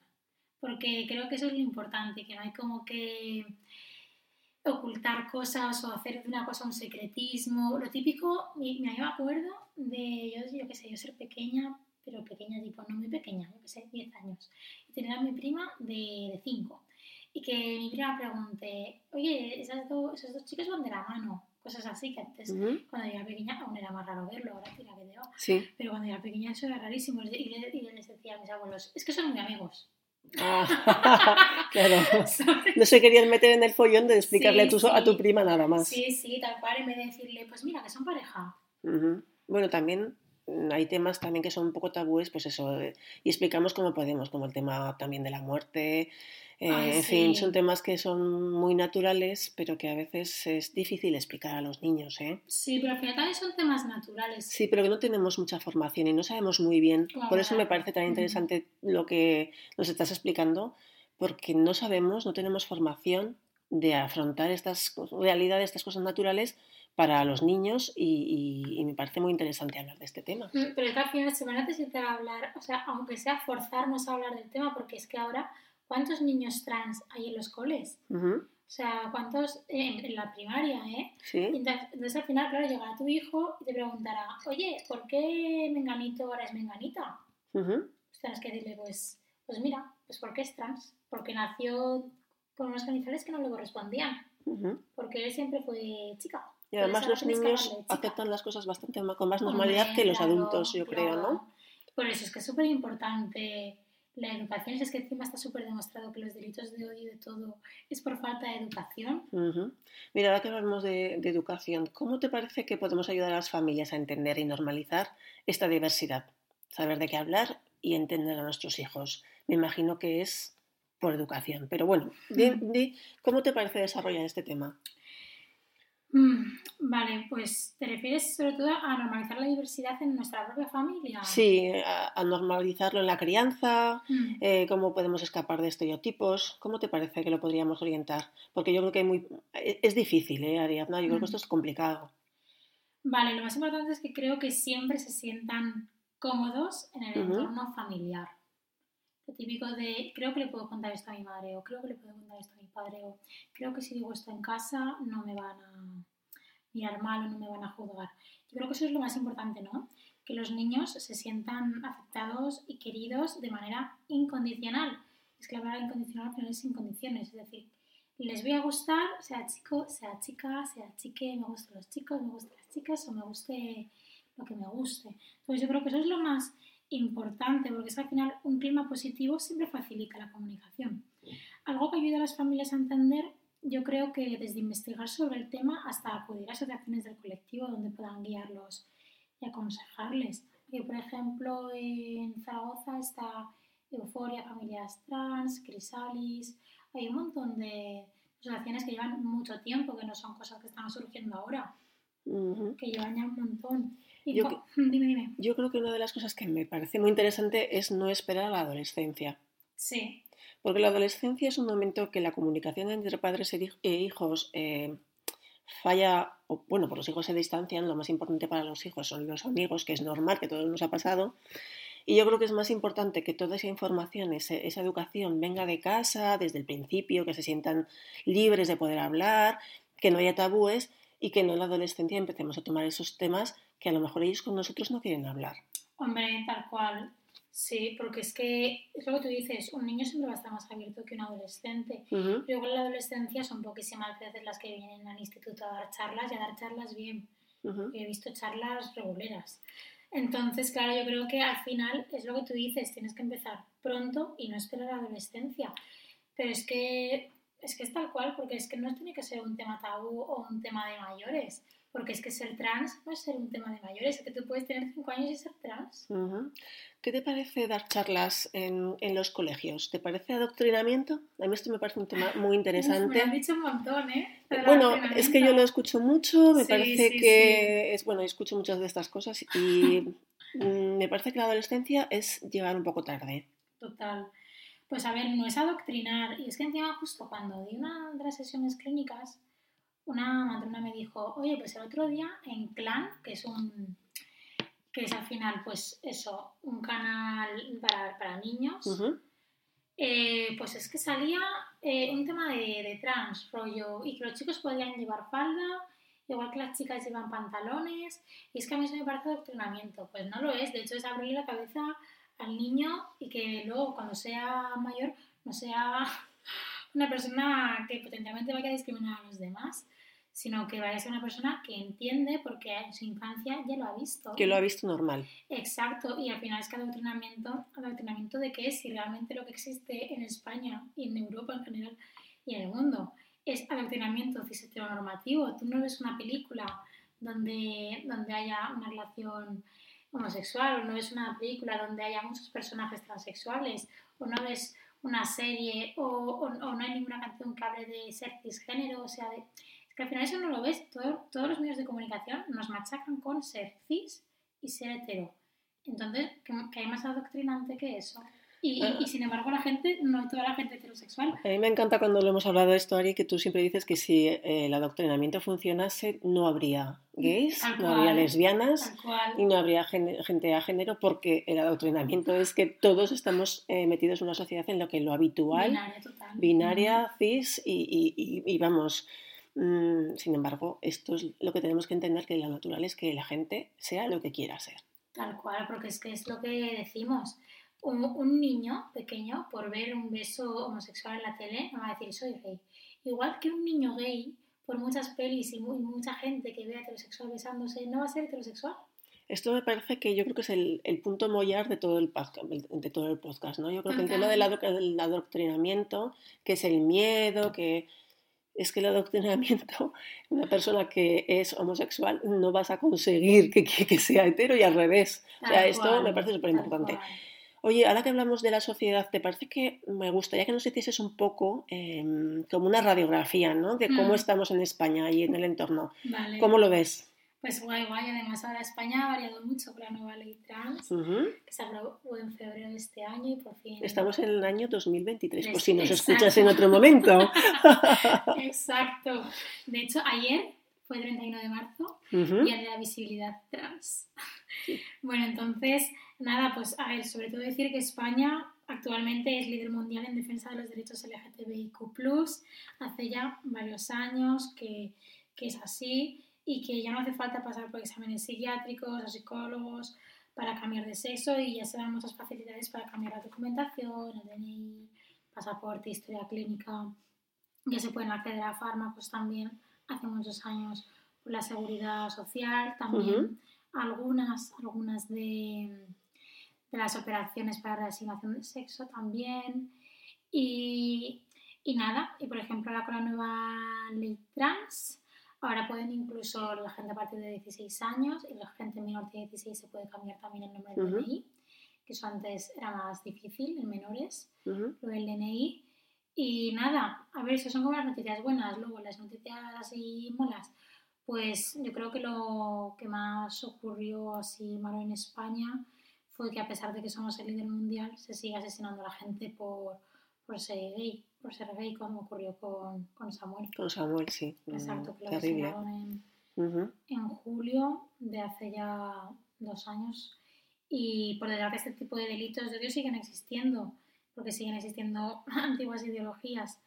Porque creo que eso es lo importante, que no hay como que ocultar cosas o hacer de una cosa un secretismo. Lo típico, me, me acuerdo de, yo, yo qué sé, yo ser pequeña, pero pequeña, tipo, no muy pequeña, yo qué sé, 10 años, y tener a mi prima de 5. Y que mi prima pregunte, oye, esas dos, esos dos chicos van de la mano, cosas así, que antes, cuando yo era pequeña, aún era más raro verlo, ahora tira que. Sí. Pero cuando yo era pequeña eso era rarísimo, y, y les decía a mis abuelos, es que son muy amigos. Ah, [laughs] claro. No se querían meter en el follón de explicarle a, tu, a tu prima nada más. Sí, sí, tal cual, en vez de decirle, pues mira, que son pareja. Bueno, también hay temas también que son un poco tabúes, pues eso, y explicamos cómo podemos, como el tema también de la muerte, eh, en fin, son temas que son muy naturales, pero que a veces es difícil explicar a los niños. ¿eh? Sí, pero al final también son temas naturales. Sí, pero que no tenemos mucha formación y no sabemos muy bien. Por eso me parece tan interesante lo que nos estás explicando, porque no sabemos, no tenemos formación de afrontar estas realidades, estas cosas naturales para los niños y, me parece muy interesante hablar de este tema. Mm, pero es que al final se va a necesitar hablar, o sea, aunque sea forzarnos a hablar del tema, porque es que ahora ¿cuántos niños trans hay en los coles? O sea, ¿cuántos en, la primaria, eh? Sí. Entonces, al final, claro, llegará tu hijo y te preguntará, oye, ¿por qué Menganito ahora es Menganita? Uh tienes que decirle, pues, pues mira, pues porque es trans, porque nació con unos genitales que no le correspondían, porque él siempre fue chica. Y además los niños aceptan las cosas bastante con más normalidad que los adultos, yo creo, ¿no? Por eso es que es súper importante la educación, es que encima está súper demostrado que los delitos de odio y de todo es por falta de educación. Mira, ahora que hablamos de, educación, ¿cómo te parece que podemos ayudar a las familias a entender y normalizar esta diversidad? Saber de qué hablar y entender a nuestros hijos. Me imagino que es por educación, pero bueno, ¿cómo te parece desarrollar este tema? Mm, vale, pues te refieres sobre todo a normalizar la diversidad en nuestra propia familia. Sí, a, normalizarlo en la crianza, mm. eh, cómo podemos escapar de estereotipos, ¿cómo te parece que lo podríamos orientar? Porque yo creo que muy, e, es difícil, ¿eh, Ariadna? Yo creo que esto es complicado. Vale, lo más importante es que creo que siempre se sientan cómodos en el entorno familiar. Lo típico de, creo que le puedo contar esto a mi madre, o creo que le puedo contar esto a mi padre, o creo que si digo esto en casa no me van a mirar mal o no me van a juzgar. Yo creo que eso es lo más importante, ¿no? Que los niños se sientan aceptados y queridos de manera incondicional. Es que la palabra incondicional al final es sin condiciones, es decir, les voy a gustar, sea chico, sea chica, sea chique, me gustan los chicos, me gustan las chicas o me guste lo que me guste. Entonces yo creo que eso es lo más importante, porque es al final un clima positivo siempre facilita la comunicación. Algo que ayuda a las familias a entender, yo creo que desde investigar sobre el tema hasta acudir a asociaciones del colectivo donde puedan guiarlos y aconsejarles. Que, por ejemplo, en Zaragoza está Euforia, Familias Trans, Crisalis, hay un montón de asociaciones que llevan mucho tiempo, que no son cosas que están surgiendo ahora, que llevan ya un montón. Yo, [laughs] yo creo que una de las cosas que me parece muy interesante es no esperar a la adolescencia. Sí. Porque la adolescencia es un momento que la comunicación entre padres e, e hijos eh, falla, o, bueno, por los hijos se distancian, lo más importante para los hijos son los amigos, que es normal, que todo nos ha pasado. Y yo creo que es más importante que toda esa información, esa educación venga de casa, desde el principio, que se sientan libres de poder hablar, que no haya tabúes y que no en la adolescencia empecemos a tomar esos temas que a lo mejor ellos con nosotros no quieren hablar. Hombre, tal cual. Sí, porque es que es lo que tú dices, un niño siempre va a estar más abierto que un adolescente. Luego en la adolescencia son poquísimas veces las que vienen al instituto a dar charlas y a dar charlas bien. He visto charlas reguleras. Entonces, claro, yo creo que al final es lo que tú dices, tienes que empezar pronto y no esperar a la adolescencia. Pero es que es que es tal cual, porque es que no tiene que ser un tema tabú o un tema de mayores. Porque es que ser trans no es ser un tema de mayores, es que tú puedes tener 5 años y ser trans. ¿Qué te parece dar charlas en, en, los colegios? ¿Te parece adoctrinamiento? A mí esto me parece un tema [laughs] muy interesante. me han dicho un montón, ¿eh? Bueno, es que yo lo escucho mucho, me parece que es, bueno, escucho muchas de estas cosas y [laughs] mm, me parece que la adolescencia es llegar un poco tarde. Total. Pues a ver, no es adoctrinar. Y es que encima justo cuando di una de las sesiones clínicas, una matrona me dijo, oye, pues el otro día en Clan, que es un que es al final, pues eso, un canal para, para niños, Eh, pues es que salía eh, un tema de, de trans, rollo, y que los chicos podían llevar falda, igual que las chicas llevan pantalones, y es que a mí eso me parece adoctrinamiento. Pues no lo es, de hecho es abrirle la cabeza al niño y que luego cuando sea mayor no sea una persona que potencialmente vaya a discriminar a los demás, sino que vaya a ser una persona que entiende porque en su infancia ya lo ha visto. Que lo ha visto normal. Exacto, y al final es que adoctrinamiento, adoctrinamiento de qué es, si realmente lo que existe en España y en Europa en general y en el mundo es adoctrinamiento cis heteronormativo. Tú no ves una película donde, donde haya una relación homosexual, o no ves una película donde haya muchos personajes transexuales, o no ves una serie, o, o, no hay ninguna canción que hable de ser cisgénero, o sea, de, es que al final eso no lo ves. todos los medios de comunicación nos machacan con ser cis y ser hetero. Entonces, ¿qué, hay más adoctrinante que eso? Y, ah. y, sin embargo la gente, no toda la gente heterosexual. A mí me encanta cuando lo hemos hablado de esto, Ari, que tú siempre dices que si eh, el adoctrinamiento funcionase, no habría gays, no habría lesbianas y no habría gente a género, porque el adoctrinamiento es que todos estamos eh, metidos en una sociedad en lo que lo habitual, binaria, total. binaria cis y, y vamos... Mm, sin embargo, esto es lo que tenemos que entender, que lo natural es que la gente sea lo que quiera ser. Tal cual, porque es que es lo que decimos un, niño pequeño, por ver un beso homosexual en la tele, no va a decir soy gay. Igual que un niño gay, por muchas pelis y mucha gente que vea heterosexual besándose, no va a ser heterosexual. Esto me parece que yo creo que es el, punto mollar de todo el podcast, de todo el podcast, ¿no? Yo creo que el tema del, adoctrinamiento, que es el miedo, que es que el adoctrinamiento, [laughs] una persona que es homosexual no vas a conseguir que, que, sea hetero y al revés. o sea, esto me parece súper importante. Oye, ahora que hablamos de la sociedad, ¿te parece que me gustaría que nos hicieses un poco em, como una radiografía, ¿no? De cómo mm. estamos en España y en el entorno. Vale. ¿Cómo lo ves? Pues guay, guay. Además, ahora España ha variado mucho con la nueva ley trans, que se aprobó en febrero de este año y por fin... Estamos en el año 2023, por si nos escuchas en otro momento. [laughs] Exacto. De hecho, ayer fue el 31 de marzo y el de la visibilidad trans. Bueno, entonces, nada, pues a ver, sobre todo decir que España actualmente es líder mundial en defensa de los derechos LGTBIQ, hace ya varios años que, que es así y que ya no hace falta pasar por exámenes psiquiátricos o psicólogos para cambiar de sexo y ya se dan muchas facilidades para cambiar la documentación, el DNI, pasaporte, historia clínica. Ya se pueden acceder a fármacos también. Hace muchos años por la seguridad social, también. Algunas, algunas de, de, las operaciones para reasignación de sexo también. Y, y nada, y por ejemplo la con la nueva ley trans, ahora pueden incluso la gente a partir de 16 años y la gente menor de 16 se puede cambiar también el nombre del DNI, que eso antes era más difícil en menores, lo del DNI. Y nada, a ver, eso son como las noticias buenas, luego las noticias así molas. Pues yo creo que lo que más ocurrió así malo en España fue que a pesar de que somos el líder mundial, se sigue asesinando a la gente por, por ser gay, por ser gay, como ocurrió con, con Samuel. Con Samuel, sí. Exacto, que lo asesinaron en, en julio de hace ya dos años. Y por detrás de este tipo de delitos de odio siguen existiendo porque siguen existiendo [laughs] antiguas ideologías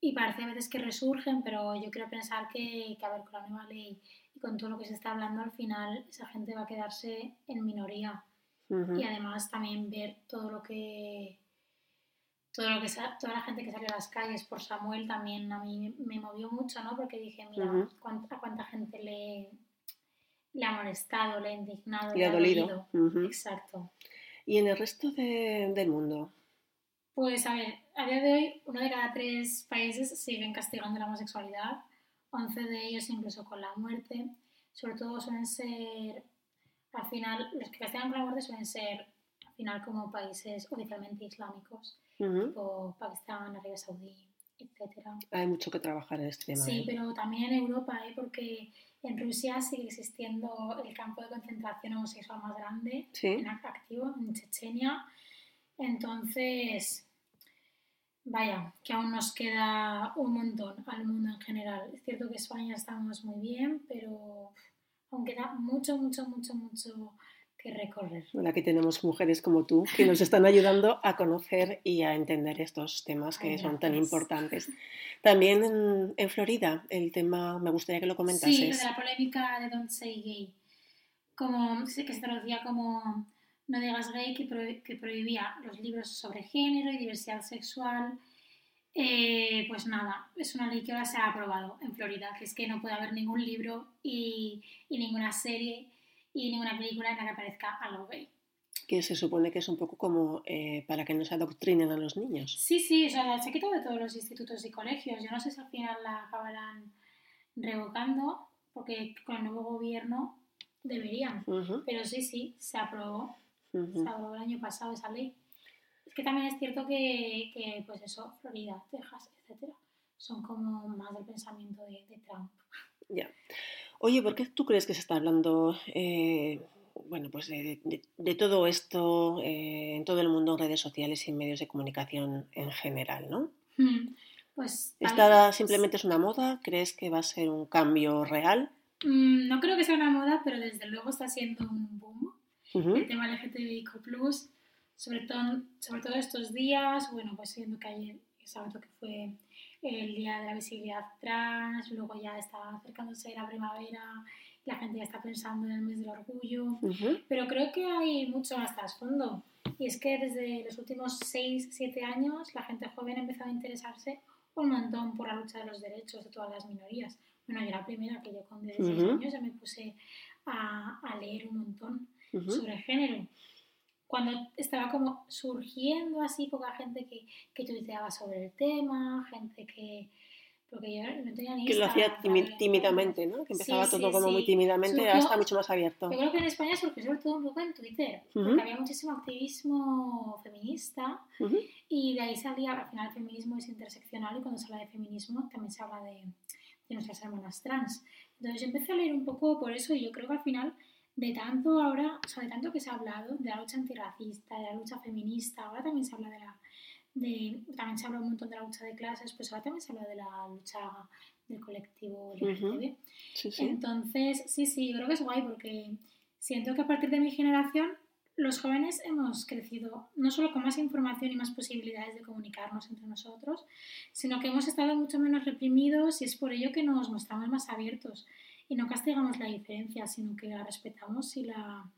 y parece a veces que resurgen, pero yo quiero pensar que, que, a ver, con la nueva ley y con todo lo que se está hablando, al final esa gente va a quedarse en minoría. Y además también ver todo lo que todo lo que toda la gente que sale a las calles por Samuel también a mí me movió mucho, ¿no? Porque dije, mira, a cuánta gente le, le ha molestado, le ha indignado, le, ha dolido. Exacto. ¿Y en el resto de, del mundo? Pues a ver, a día de hoy uno de cada tres países siguen castigando la homosexualidad, 11 de ellos incluso con la muerte. Sobre todo suelen ser, al final, los que castigan con la muerte suelen ser, al final, como países oficialmente islámicos, tipo Pakistán, Arabia Saudí, etc. Hay mucho que trabajar en este tema. Sí, ¿eh? pero también en Europa, ¿eh? porque en Rusia sigue existiendo el campo de concentración homosexual más grande, en activo, en Chechenia. Entonces, Vaya, que aún nos queda un montón al mundo en general. Es cierto que España estamos muy bien, pero aún queda mucho, mucho, mucho, mucho que recorrer. Bueno, aquí tenemos mujeres como tú que nos están ayudando a conocer y a entender estos temas que Ay, son tan importantes. También en, en Florida, el tema, me gustaría que lo comentases. Sí, lo de la polémica de Don't Say Gay. Como, que se traducía como No digas gay, que, pro- que prohibía los libros sobre género y diversidad sexual. Eh, pues nada, es una ley que ahora se ha aprobado en Florida, que es que no puede haber ningún libro y, y ninguna serie y ninguna película en la que aparezca algo gay. que se supone que es un poco como eh, para que no se adoctrinen a los niños. Sí, sí, o sea, se ha quitado de todos los institutos y colegios. Yo no sé si al final la acabarán revocando, porque con el nuevo gobierno deberían. Pero sí, sí, se aprobó, se aprobó el año pasado esa ley. Es que también es cierto que, que, pues eso, Florida, Texas, etcétera, son como más del pensamiento de, de Trump. Ya. Oye, ¿por qué tú crees que se está hablando, eh, bueno, pues de, de- de todo esto eh, en todo el mundo, en redes sociales y en medios de comunicación en general, ¿no? Hmm, Pues ¿Esta simplemente es una moda? ¿Crees que va a ser un cambio real? Mm, no creo que sea una moda, pero desde luego está siendo un boom. Ujú, el tema LGTBIQ+, sobre todo, sobre todo estos días, bueno, pues siendo que ayer, sábado que fue el día de la visibilidad trans, luego ya está acercándose la primavera, la gente ya está pensando en el mes del orgullo, ujú, pero creo que hay mucho más trasfondo. Y es que desde los últimos 6, 7 años la gente joven ha empezado a interesarse un montón por la lucha de los derechos de todas las minorías. Bueno, yo la primera, que yo con 16 Ujú. años ya me puse a, a leer un montón ujú. sobre género. Cuando estaba como surgiendo así poca gente que, que tuiteaba sobre el tema, gente que... Porque yo no tenía ni Que lo hacía tímidamente. ¿no? Que empezaba Sí, todo sí, como muy sí. tímidamente, ahora Surgió- está mucho más abierto. Yo creo que en España surgió sobre todo un poco en Twitter, porque Ujú. había muchísimo activismo feminista Ujú, y de ahí salía, al final el feminismo es interseccional y cuando se habla de feminismo también se habla de, de nuestras hermanas trans. Entonces yo empecé a leer un poco por eso y yo creo que al final de tanto ahora, o sea, de tanto que se ha hablado de la lucha antirracista, de la lucha feminista, ahora también se habla de la... De, también se habla un montón de la lucha de clases, pues ahora también se habla de la lucha del colectivo LGTB. Sí, sí. Entonces, sí, sí, yo creo que es guay porque siento que a partir de mi generación los jóvenes hemos crecido no solo con más información y más posibilidades de comunicarnos entre nosotros, sino que hemos estado mucho menos reprimidos y es por ello que nos mostramos más abiertos y no castigamos la diferencia, sino que la respetamos y la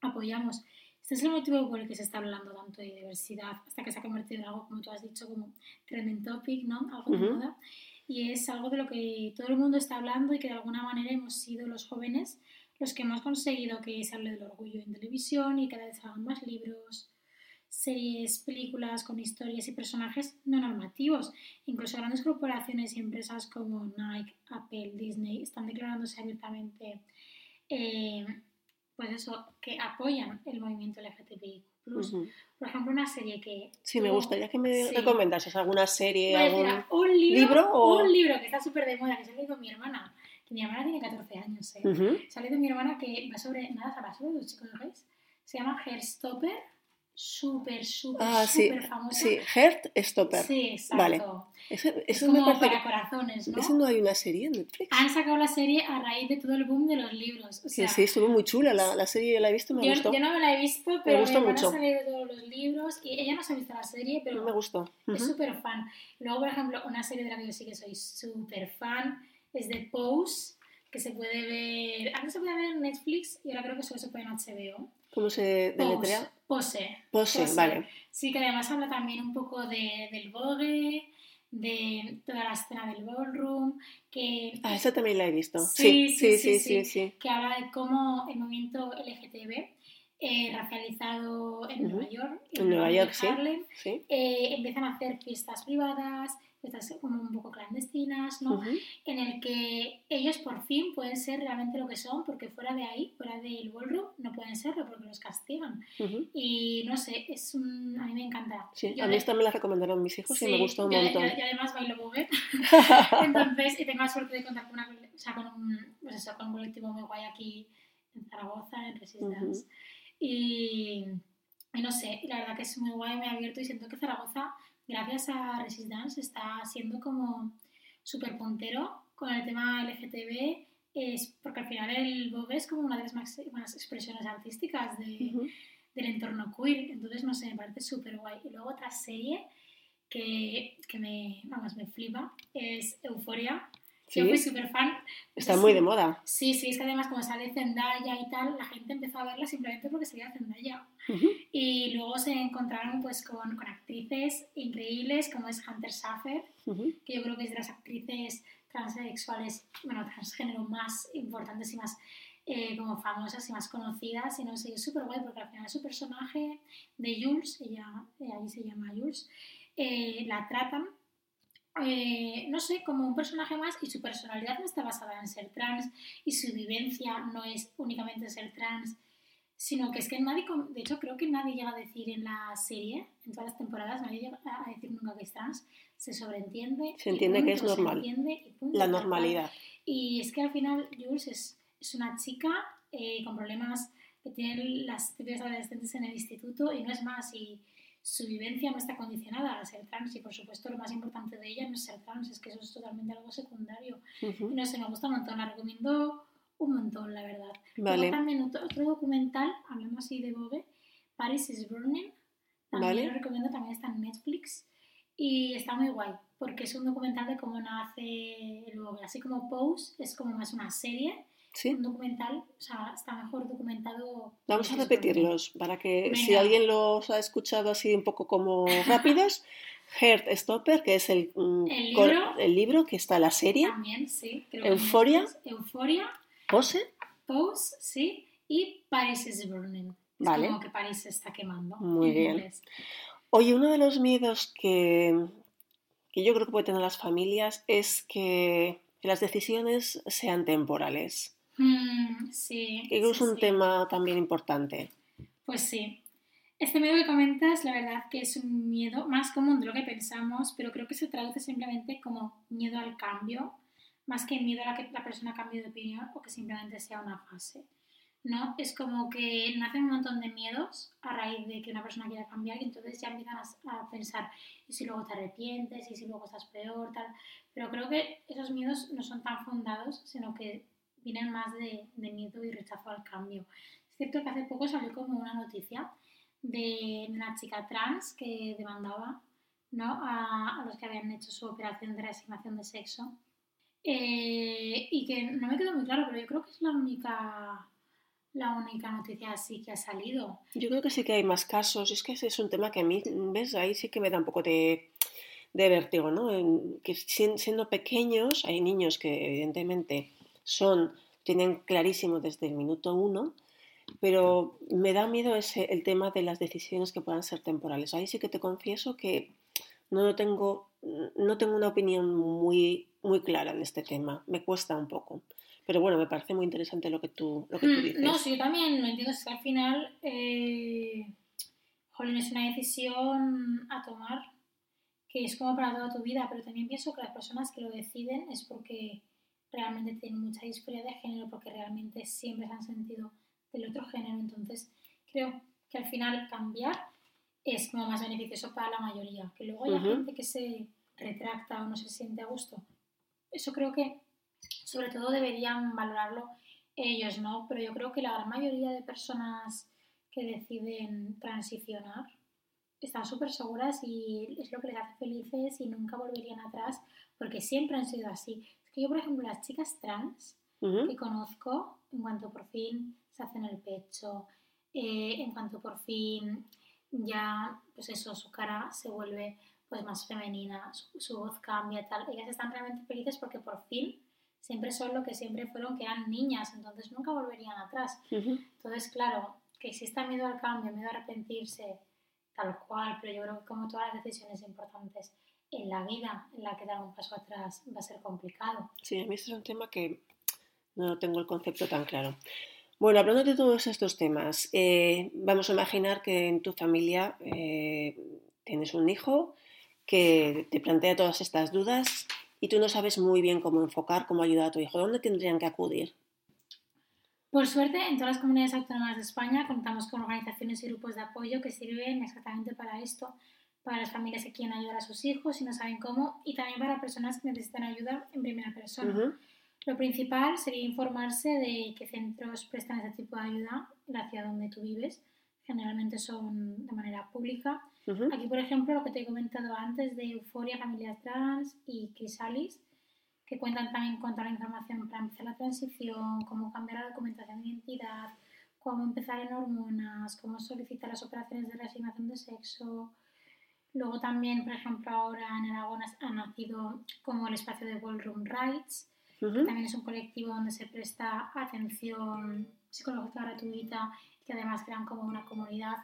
apoyamos. Este es el motivo por el que se está hablando tanto de diversidad, hasta que se ha convertido en algo, como tú has dicho, como trending topic, ¿no? Algo de Ujú. moda. Y es algo de lo que todo el mundo está hablando y que de alguna manera hemos sido los jóvenes los que hemos conseguido que se hable del orgullo en televisión y cada vez hagan más libros, series, películas con historias y personajes no normativos. Incluso grandes corporaciones y empresas como Nike, Apple, Disney están declarándose abiertamente, eh, pues eso, que apoyan el movimiento LGTBI+. Ujú. Por ejemplo, una serie que... Sí, me tuvo- gustaría que me Sí. recomendases alguna serie, decir, algún... un libro, libro o- un libro que está súper de moda, que se ha leído mi hermana, que mi hermana tiene 14 años, ¿eh? Ujú. Se ha leído mi hermana que va sobre, nada, habla sobre los chicos gays. Se llama Hairstopper, súper, súper, Ah, sí, súper famosa. sí, Heart Stopper. Sí, exacto. Vale. Ese, Es ese me como parece para que- corazones, ¿no? ese no hay una serie en Netflix. Han sacado la serie a raíz de todo el boom de los libros. O sea, sí, estuvo muy chula, la, la serie la he visto, me yo, gustó. yo no me la he visto, pero gustó mi hermana mucho. ha leído todos los libros y ella no se ha visto la serie, pero me gustó. es Ujú. súper fan. Luego, por ejemplo, una serie de la que yo sí que soy súper fan es de Pose, que se puede ver, antes se podía ver en Netflix y ahora creo que solo se puede en HBO. ¿Cómo se deletrea? Pose. Pose, Pose. vale. Sí, que además habla también un poco de, del vogue, de toda la escena del ballroom, que, Ah, esa también la he visto. Sí, Sí, sí, sí, sí, sí, sí, sí. que habla de cómo el movimiento LGTB, eh, racializado en Ujú. Nueva York, En Nueva de York, sí. Harlem, Sí. eh, empiezan a hacer fiestas privadas, fiestas como un poco clandestinas, ¿no? Ujú. En el que ellos por fin pueden ser realmente lo que son, porque fuera de ahí, fuera del ballroom, no pueden serlo porque los castigan. Ujú. Y no sé, es un... a mí me encanta. Sí, Yo a mí esta me la recomendaron mis hijos y me Sí, gustó un yo- montón. yo- yo además bailo bogue. [laughs] Entonces, y tengo la suerte de contar con, una, o sea, con, un, pues eso, con un colectivo muy guay aquí en Zaragoza, en Resistance. Y, y no sé, la verdad que es muy guay, muy abierto y siento que Zaragoza, gracias a Resistance, está siendo como súper puntero con el tema LGTB es porque al final el bob es como una de las máximas expresiones artísticas de, del entorno queer, entonces no sé, me parece súper guay. Y luego otra serie que, que me, vamos, me flipa es Euforia. Yo fui súper fan. Está muy de moda. Sí, sí, es que además como sale Zendaya y tal, la gente empezó a verla simplemente porque salía Zendaya. Y luego se encontraron pues con, con, actrices increíbles como es Hunter Saffer, que yo creo que es de las actrices transexuales, bueno, transgénero más importantes y más eh, como famosas y más conocidas. Y no sé, es súper guay porque al final su personaje de Jules, ella, eh, ahí se llama Jules, eh, la tratan eh, no sé, como un personaje más y su personalidad no está basada en ser trans y su vivencia no es únicamente ser trans, sino que es que nadie, de hecho creo que nadie llega a decir en la serie, en todas las temporadas, nadie llega a decir nunca que es trans, se sobreentiende. Se entiende que es normal. la normalidad. Y es que al final Jules es, es una chica eh, con problemas que tiene las típicas adolescentes en el instituto y no es más. Y, su vivencia no está condicionada a ser trans y por supuesto lo más importante ser trans, es que eso es totalmente algo secundario. no sé, me gusta un montón, la recomiendo un montón, la verdad. Vale. también otro, documental, hablando así de Bobe, Paris is Burning, también lo recomiendo, también está en Netflix y está muy guay porque es un documental de cómo nace el Bobe, así como Pose es como más una serie ¿Sí? un documental, o sea, está mejor documentado. Vamos a repetirlos para que si alguien los ha escuchado así un poco como [laughs] rápidos. Heart Stopper, que es el, mm, el, libro, el libro que está la serie. También, sí. Euforia. Euforia. Pose. Pose, sí. Y Paris is burning. Es vale. como que París se está quemando. Muy bien. Oye, uno de los miedos que, que yo creo que pueden tener las familias es que las decisiones sean temporales. Mm, sí. es un tema también importante. Pues sí. Este miedo que comentas, la verdad que es un miedo más común de lo que pensamos, pero creo que se traduce simplemente como miedo al cambio, más que miedo a que la persona cambie de opinión o que simplemente sea una fase. ¿no? Es como que nacen un montón de miedos a raíz de que una persona quiera cambiar y entonces ya empiezan a, pensar, ¿y si luego te arrepientes? ¿Y si luego estás peor? Tal. Pero creo que esos miedos no son tan fundados, sino que vienen más de, miedo y rechazo al cambio. Es cierto que hace poco salió como una noticia de una chica trans que demandaba ¿no? a, los que habían hecho su operación de reasignación de sexo. Eh, y que no me quedó muy claro, pero yo creo que es la única, la única noticia así que ha salido. Yo creo que sí que hay más casos. Es que ese es un tema que a mí, ¿ves? Ahí sí que me da un poco de, de vértigo, ¿no? que siendo pequeños, hay niños que evidentemente son, tienen clarísimo desde el minuto uno, pero me da miedo ese, el tema de las decisiones que puedan ser temporales. Ahí sí que te confieso que no tengo, no tengo una opinión muy, muy clara en este tema, me cuesta un poco. Pero bueno, me parece muy interesante lo que tú, lo que tú hmm, dices. No, sí, yo también lo entiendo, es que al final, eh, jolín, es una decisión a tomar que es como para toda tu vida, pero también pienso que las personas que lo deciden es porque realmente tienen mucha disforia de género porque realmente siempre se han sentido del otro género. Entonces, creo que al final cambiar es como más beneficioso para la mayoría. Que luego hay gente que se retracta o no se siente a gusto. Eso creo que sobre todo deberían valorarlo ellos, ¿no? Pero yo creo que la gran mayoría de personas que deciden transicionar están súper seguras y es lo que les hace felices y nunca volverían atrás porque siempre han sido así. Es que yo, por ejemplo, las chicas trans que conozco, en cuanto por fin se hacen el pecho, eh, en cuanto por fin ya, pues eso, su cara se vuelve pues más femenina, su, voz cambia, tal, ellas están realmente felices porque por fin siempre son lo que siempre fueron, que eran niñas, entonces nunca volverían atrás. Entonces, claro, que exista miedo al cambio, miedo a arrepentirse, tal cual, pero yo creo que como todas las decisiones importantes en la vida en la que dar un paso atrás va a ser complicado. Sí, a mí este es un tema que no tengo el concepto tan claro. Bueno, hablando de todos estos temas, eh, vamos a imaginar que en tu familia eh, tienes un hijo que te plantea todas estas dudas y tú no sabes muy bien cómo enfocar, cómo ayudar a tu hijo. ¿Dónde tendrían que acudir? Por suerte, en todas las comunidades autónomas de España contamos con organizaciones y grupos de apoyo que sirven exactamente para esto, para las familias que quieren ayudar a sus hijos y no saben cómo, y también para personas que necesitan ayuda en primera persona. Lo principal sería informarse de qué centros prestan ese tipo de ayuda ciudad donde tú vives. Generalmente son de manera pública. Aquí, por ejemplo, lo que te he comentado antes de Euforia, Familia Trans y Crisalis, que cuentan también con toda la información para empezar la transición, cómo cambiar la documentación de identidad, cómo empezar en hormonas, cómo solicitar las operaciones de reasignación de sexo. Luego también, por ejemplo, ahora en Aragón ha nacido como el espacio de Ballroom Rights, también es un colectivo donde se presta atención psicológica gratuita que además crean como una comunidad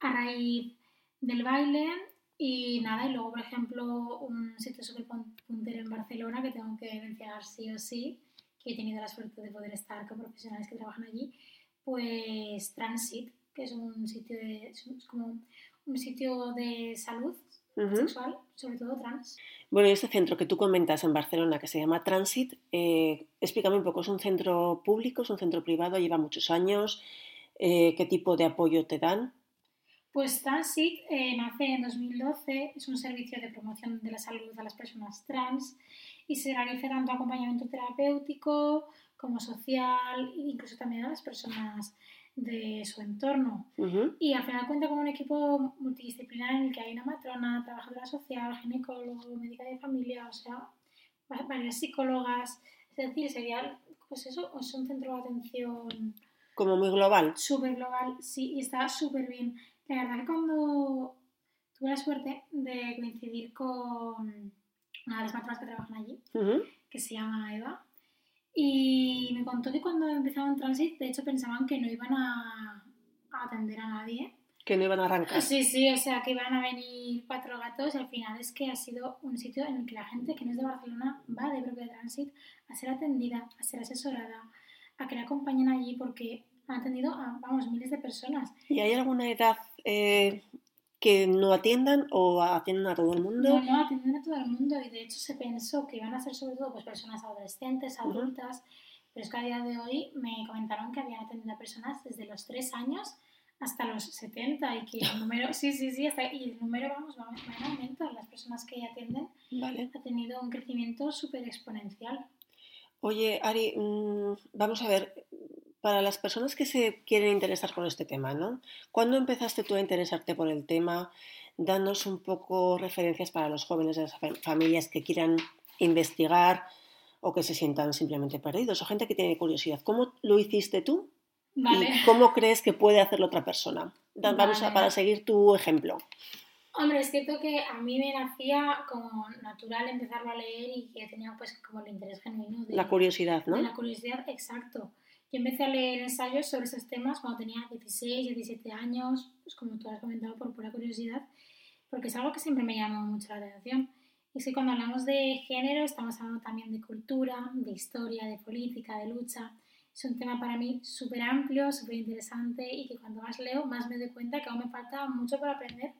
a raíz del baile y nada, y luego por ejemplo un sitio súper puntero en Barcelona que tengo que mencionar sí o sí, que he tenido la suerte de poder estar con profesionales que trabajan allí, pues Transit, que es un sitio de, es como un sitio de salud sexual, sobre todo trans. Bueno, y este centro que tú comentas en Barcelona, que se llama Transit, eh, explícame un poco, ¿es un centro público, es un centro privado, lleva muchos años? Eh, ¿Qué tipo de apoyo te dan? Pues Transit eh, nace en 2012, es un servicio de promoción de la salud a las personas trans y se realiza tanto acompañamiento terapéutico como social incluso también a las personas de su entorno. Y al final cuenta con un equipo multidisciplinar en el que hay una matrona, trabajadora social, ginecólogo, médica de familia, o sea, varias psicólogas. Es decir, sería, pues eso, es un centro de atención. Como muy global. Súper global, sí, y está súper bien. La verdad que cuando tuve la suerte de coincidir con una de las matronas que trabajan allí, que se llama Eva, y me contó que cuando empezaron Transit, de hecho pensaban que no iban a, atender a nadie. Que no iban a arrancar. Sí, sí, o sea, que iban a venir cuatro gatos y al final es que ha sido un sitio en el que la gente que no es de Barcelona va de propio Transit a ser atendida, a ser asesorada, a que la acompañen allí porque han atendido a, vamos, miles de personas. ¿Y hay alguna edad eh, que no atiendan o atienden a todo el mundo? No, no, atienden a todo el mundo y de hecho se pensó que iban a ser sobre todo pues, personas adolescentes, adultas, pero es que a día de hoy me comentaron que habían atendido a personas desde los 3 años hasta los 70 y que el [laughs] número, sí, sí, sí, hasta, y el número vamos, va en aumento, las personas que atienden ha tenido un crecimiento súper exponencial. Oye, Ari, mm, vamos a ver, para las personas que se quieren interesar con este tema, ¿no? ¿Cuándo empezaste tú a interesarte por el tema? Danos un poco referencias para los jóvenes de las familias que quieran investigar o que se sientan simplemente perdidos o gente que tiene curiosidad. ¿Cómo lo hiciste tú? Vale. ¿Y cómo crees que puede hacerlo otra persona? Vamos a, para seguir tu ejemplo. Hombre, es cierto que a mí me nacía como natural empezarlo a leer y que tenía pues como el interés genuino de... La curiosidad, ¿no? De la curiosidad, exacto. Yo empecé a leer ensayos sobre esos temas cuando tenía 16, 17 años, pues como tú has comentado, por pura curiosidad, porque es algo que siempre me llamó mucho la atención. Y es que cuando hablamos de género estamos hablando también de cultura, de historia, de política, de lucha. Es un tema para mí súper amplio, súper interesante y que cuando más leo más me doy cuenta que aún me falta mucho por aprender.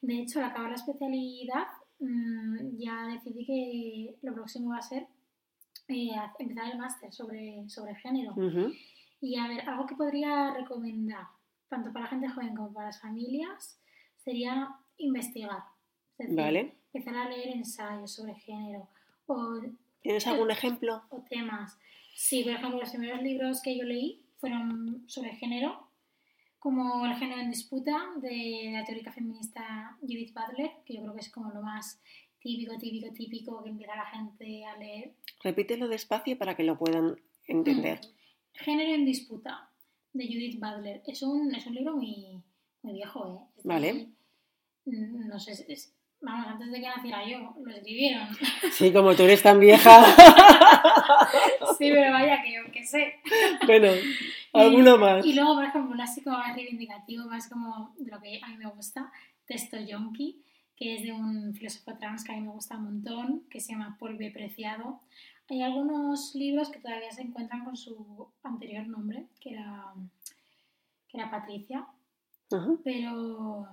De hecho, al acabar la especialidad mm, ya decidí que lo próximo va a ser eh, empezar el máster sobre, sobre género. Y a ver, algo que podría recomendar, tanto para gente joven como para las familias, sería investigar. vale. Empezar a leer ensayos sobre género. O, ¿Tienes algún ejemplo? O temas. Sí, por ejemplo, los primeros libros que yo leí fueron sobre género, como El género en disputa de la teórica feminista Judith Butler, que yo creo que es como lo más típico, típico, típico que empieza la gente a leer. Repítelo despacio para que lo puedan entender. Mm. Género en disputa, de Judith Butler. Es un, es un libro muy, muy viejo, ¿eh? vale. Mm, no sé, vamos, antes de que naciera yo, lo escribieron. [laughs] Sí, como tú eres tan vieja. [laughs] sí, pero vaya, que yo qué sé. Bueno, [laughs] alguno más. Y luego, por ejemplo, un así como más reivindicativo, más como de lo que a mí me gusta, Texto Yonki que es de un filósofo trans que a mí me gusta un montón, que se llama Polve Preciado. Hay algunos libros que todavía se encuentran con su anterior nombre, que era, que era Patricia, pero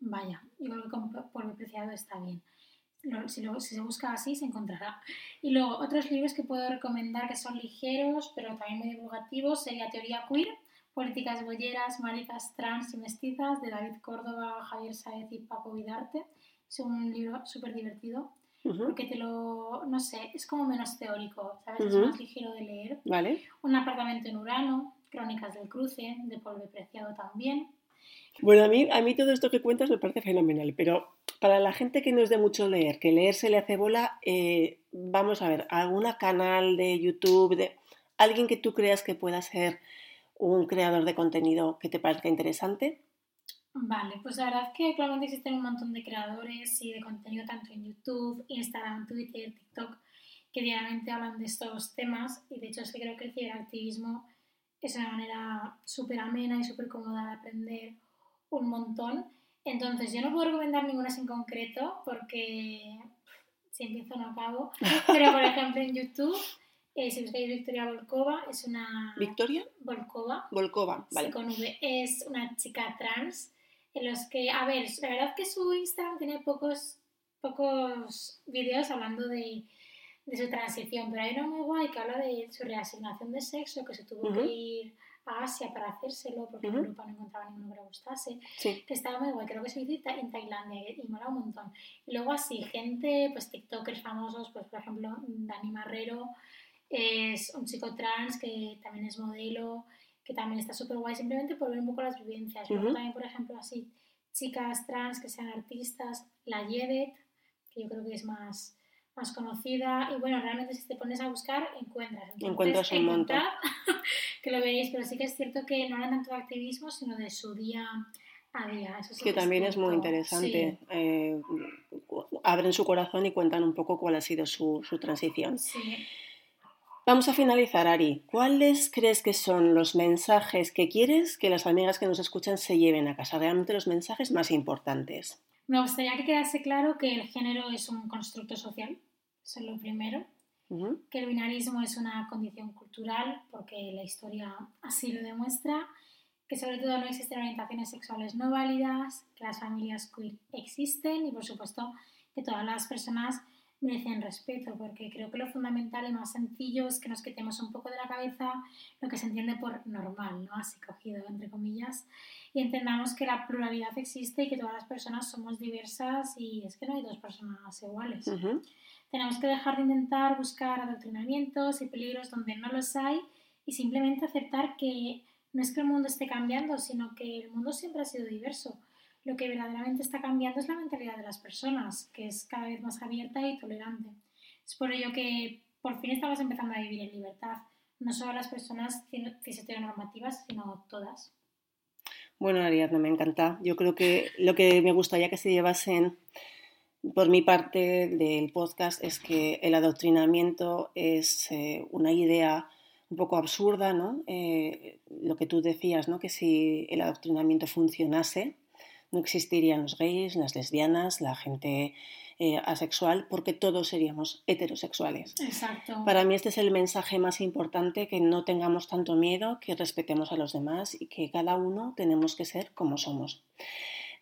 vaya, yo creo que con Polve Preciado está bien. Si, si, se busca así, se encontrará. Y luego, otros libros que puedo recomendar que son ligeros, pero también muy divulgativos, sería Teoría Queer, Políticas Bolleras, Maricas Trans y Mestizas, de David Córdoba, Javier Saez y Paco Vidarte. Es un libro súper divertido. porque te lo, no sé, es como menos teórico, ¿sabes? Es más ligero de leer. Vale. Un apartamento en Urano, Crónicas del Cruce, de Polve Preciado también. Bueno, a mí, a mí todo esto que cuentas me parece fenomenal, pero para la gente que no es de mucho leer, que leer se le hace bola, eh, vamos a ver, ¿alguna canal de YouTube, de alguien que tú creas que pueda ser un creador de contenido que te parezca interesante? Vale, pues la verdad es que actualmente existen un montón de creadores y de contenido tanto en YouTube, Instagram, Twitter, TikTok, que diariamente hablan de estos temas y de hecho es que creo que el ciberactivismo es una manera súper amena y súper cómoda de aprender un montón. Entonces, yo no puedo recomendar ninguna en concreto porque si empiezo no acabo. [laughs] Pero, por ejemplo, en YouTube, eh, si buscáis Victoria Volkova, es una... ¿Victoria? Volkova. Volkova, vale. con V. Es una chica trans en los que, a ver, la verdad que su Instagram tiene pocos, pocos vídeos hablando de, de su transición, pero hay una muy guay que habla de su reasignación de sexo, que se tuvo que ir a Asia para hacérselo porque en Europa no encontraba ninguno que le gustase. Que estaba muy guay, creo que se hizo en Tailandia y mola un montón. Y luego así, gente, pues TikTokers famosos, pues por ejemplo Dani Marrero es un chico trans que también es modelo, que también está súper guay simplemente por ver un poco las vivencias. Luego también, por ejemplo, así, chicas trans que sean artistas, la Yedet, que yo creo que es más más conocida y bueno, realmente si te pones a buscar encuentras. Encuentras un montón. [laughs] que lo veréis, pero sí que es cierto que no hablan tanto de activismo, sino de su día a día. que, también es muy interesante. Eh, abren su corazón y cuentan un poco cuál ha sido su, su transición. Sí. Vamos a finalizar, Ari. ¿Cuáles crees que son los mensajes que quieres que las amigas que nos escuchan se lleven a casa? Realmente los mensajes más importantes. Me gustaría que quedase claro que el género es un constructo social, eso es lo primero. Que el binarismo es una condición cultural, porque la historia así lo demuestra. Que sobre todo no existen orientaciones sexuales no válidas, que las familias queer existen y, por supuesto, que todas las personas merecen respeto, porque creo que lo fundamental y más sencillo es que nos quitemos un poco de la cabeza lo que se entiende por normal, ¿no? Así cogido, entre comillas, y entendamos que la pluralidad existe y que todas las personas somos diversas y es que no hay dos personas iguales. Tenemos que dejar de intentar buscar adoctrinamientos y peligros donde no los hay y simplemente aceptar que no es que el mundo esté cambiando, sino que el mundo siempre ha sido diverso. Lo que verdaderamente está cambiando es la mentalidad de las personas, que es cada vez más abierta y tolerante. Es por ello que por fin estamos empezando a vivir en libertad, no solo las personas normativas, sino todas. Bueno, Ariadna, me encanta. Yo creo que lo que me gustaría que se llevasen por mi parte del podcast es que el adoctrinamiento es eh, una idea un poco absurda, ¿no? Eh, lo que tú decías, ¿no? Que si el adoctrinamiento funcionase, no existirían los gays, las lesbianas, la gente eh, asexual, porque todos seríamos heterosexuales. Exacto. Para mí este es el mensaje más importante, que no tengamos tanto miedo, que respetemos a los demás y que cada uno tenemos que ser como somos.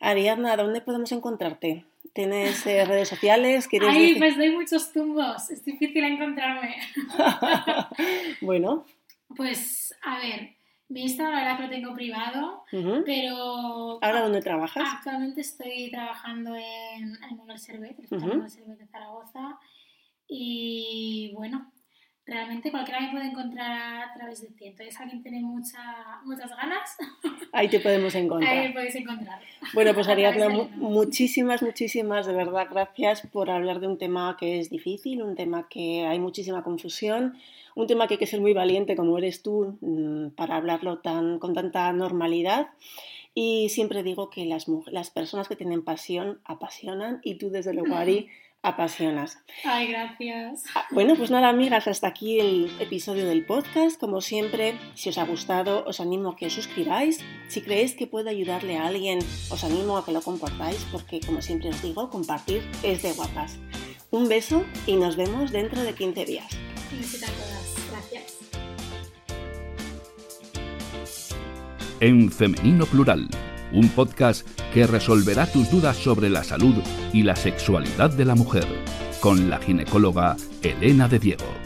Ariadna, ¿dónde podemos encontrarte? ¿Tienes eh, [laughs] redes sociales? Ay, pues doy muchos tumbos, es difícil encontrarme. [laughs] bueno. Pues, a ver, mi Instagram la verdad que lo tengo privado, pero... ¿Ahora dónde trabajas? Actualmente estoy trabajando en, en el Servet, en el Servet de Zaragoza. Y bueno, realmente cualquiera me puede encontrar a través de ti. Entonces, alguien tiene mucha, muchas ganas. Ahí te podemos [laughs] encontrar. Ahí me podéis encontrar. Bueno, pues [laughs] Ariadna, muchísimas, muchísimas, de verdad, gracias por hablar de un tema que es difícil, un tema que hay muchísima confusión un tema que hay que ser muy valiente como eres tú mm, para hablarlo tan, con tanta normalidad. Y siempre digo que las, las personas que tienen pasión apasionan y tú desde luego, [laughs] Ari, apasionas. Ay, gracias. Ah, bueno, pues nada, amigas, hasta aquí el episodio del podcast. Como siempre, si os ha gustado, os animo a que os suscribáis. Si creéis que puede ayudarle a alguien, os animo a que lo compartáis, porque como siempre os digo, compartir es de guapas. Un beso y nos vemos dentro de 15 días. Gracias. En Femenino Plural, un podcast que resolverá tus dudas sobre la salud y la sexualidad de la mujer, con la ginecóloga Elena de Diego.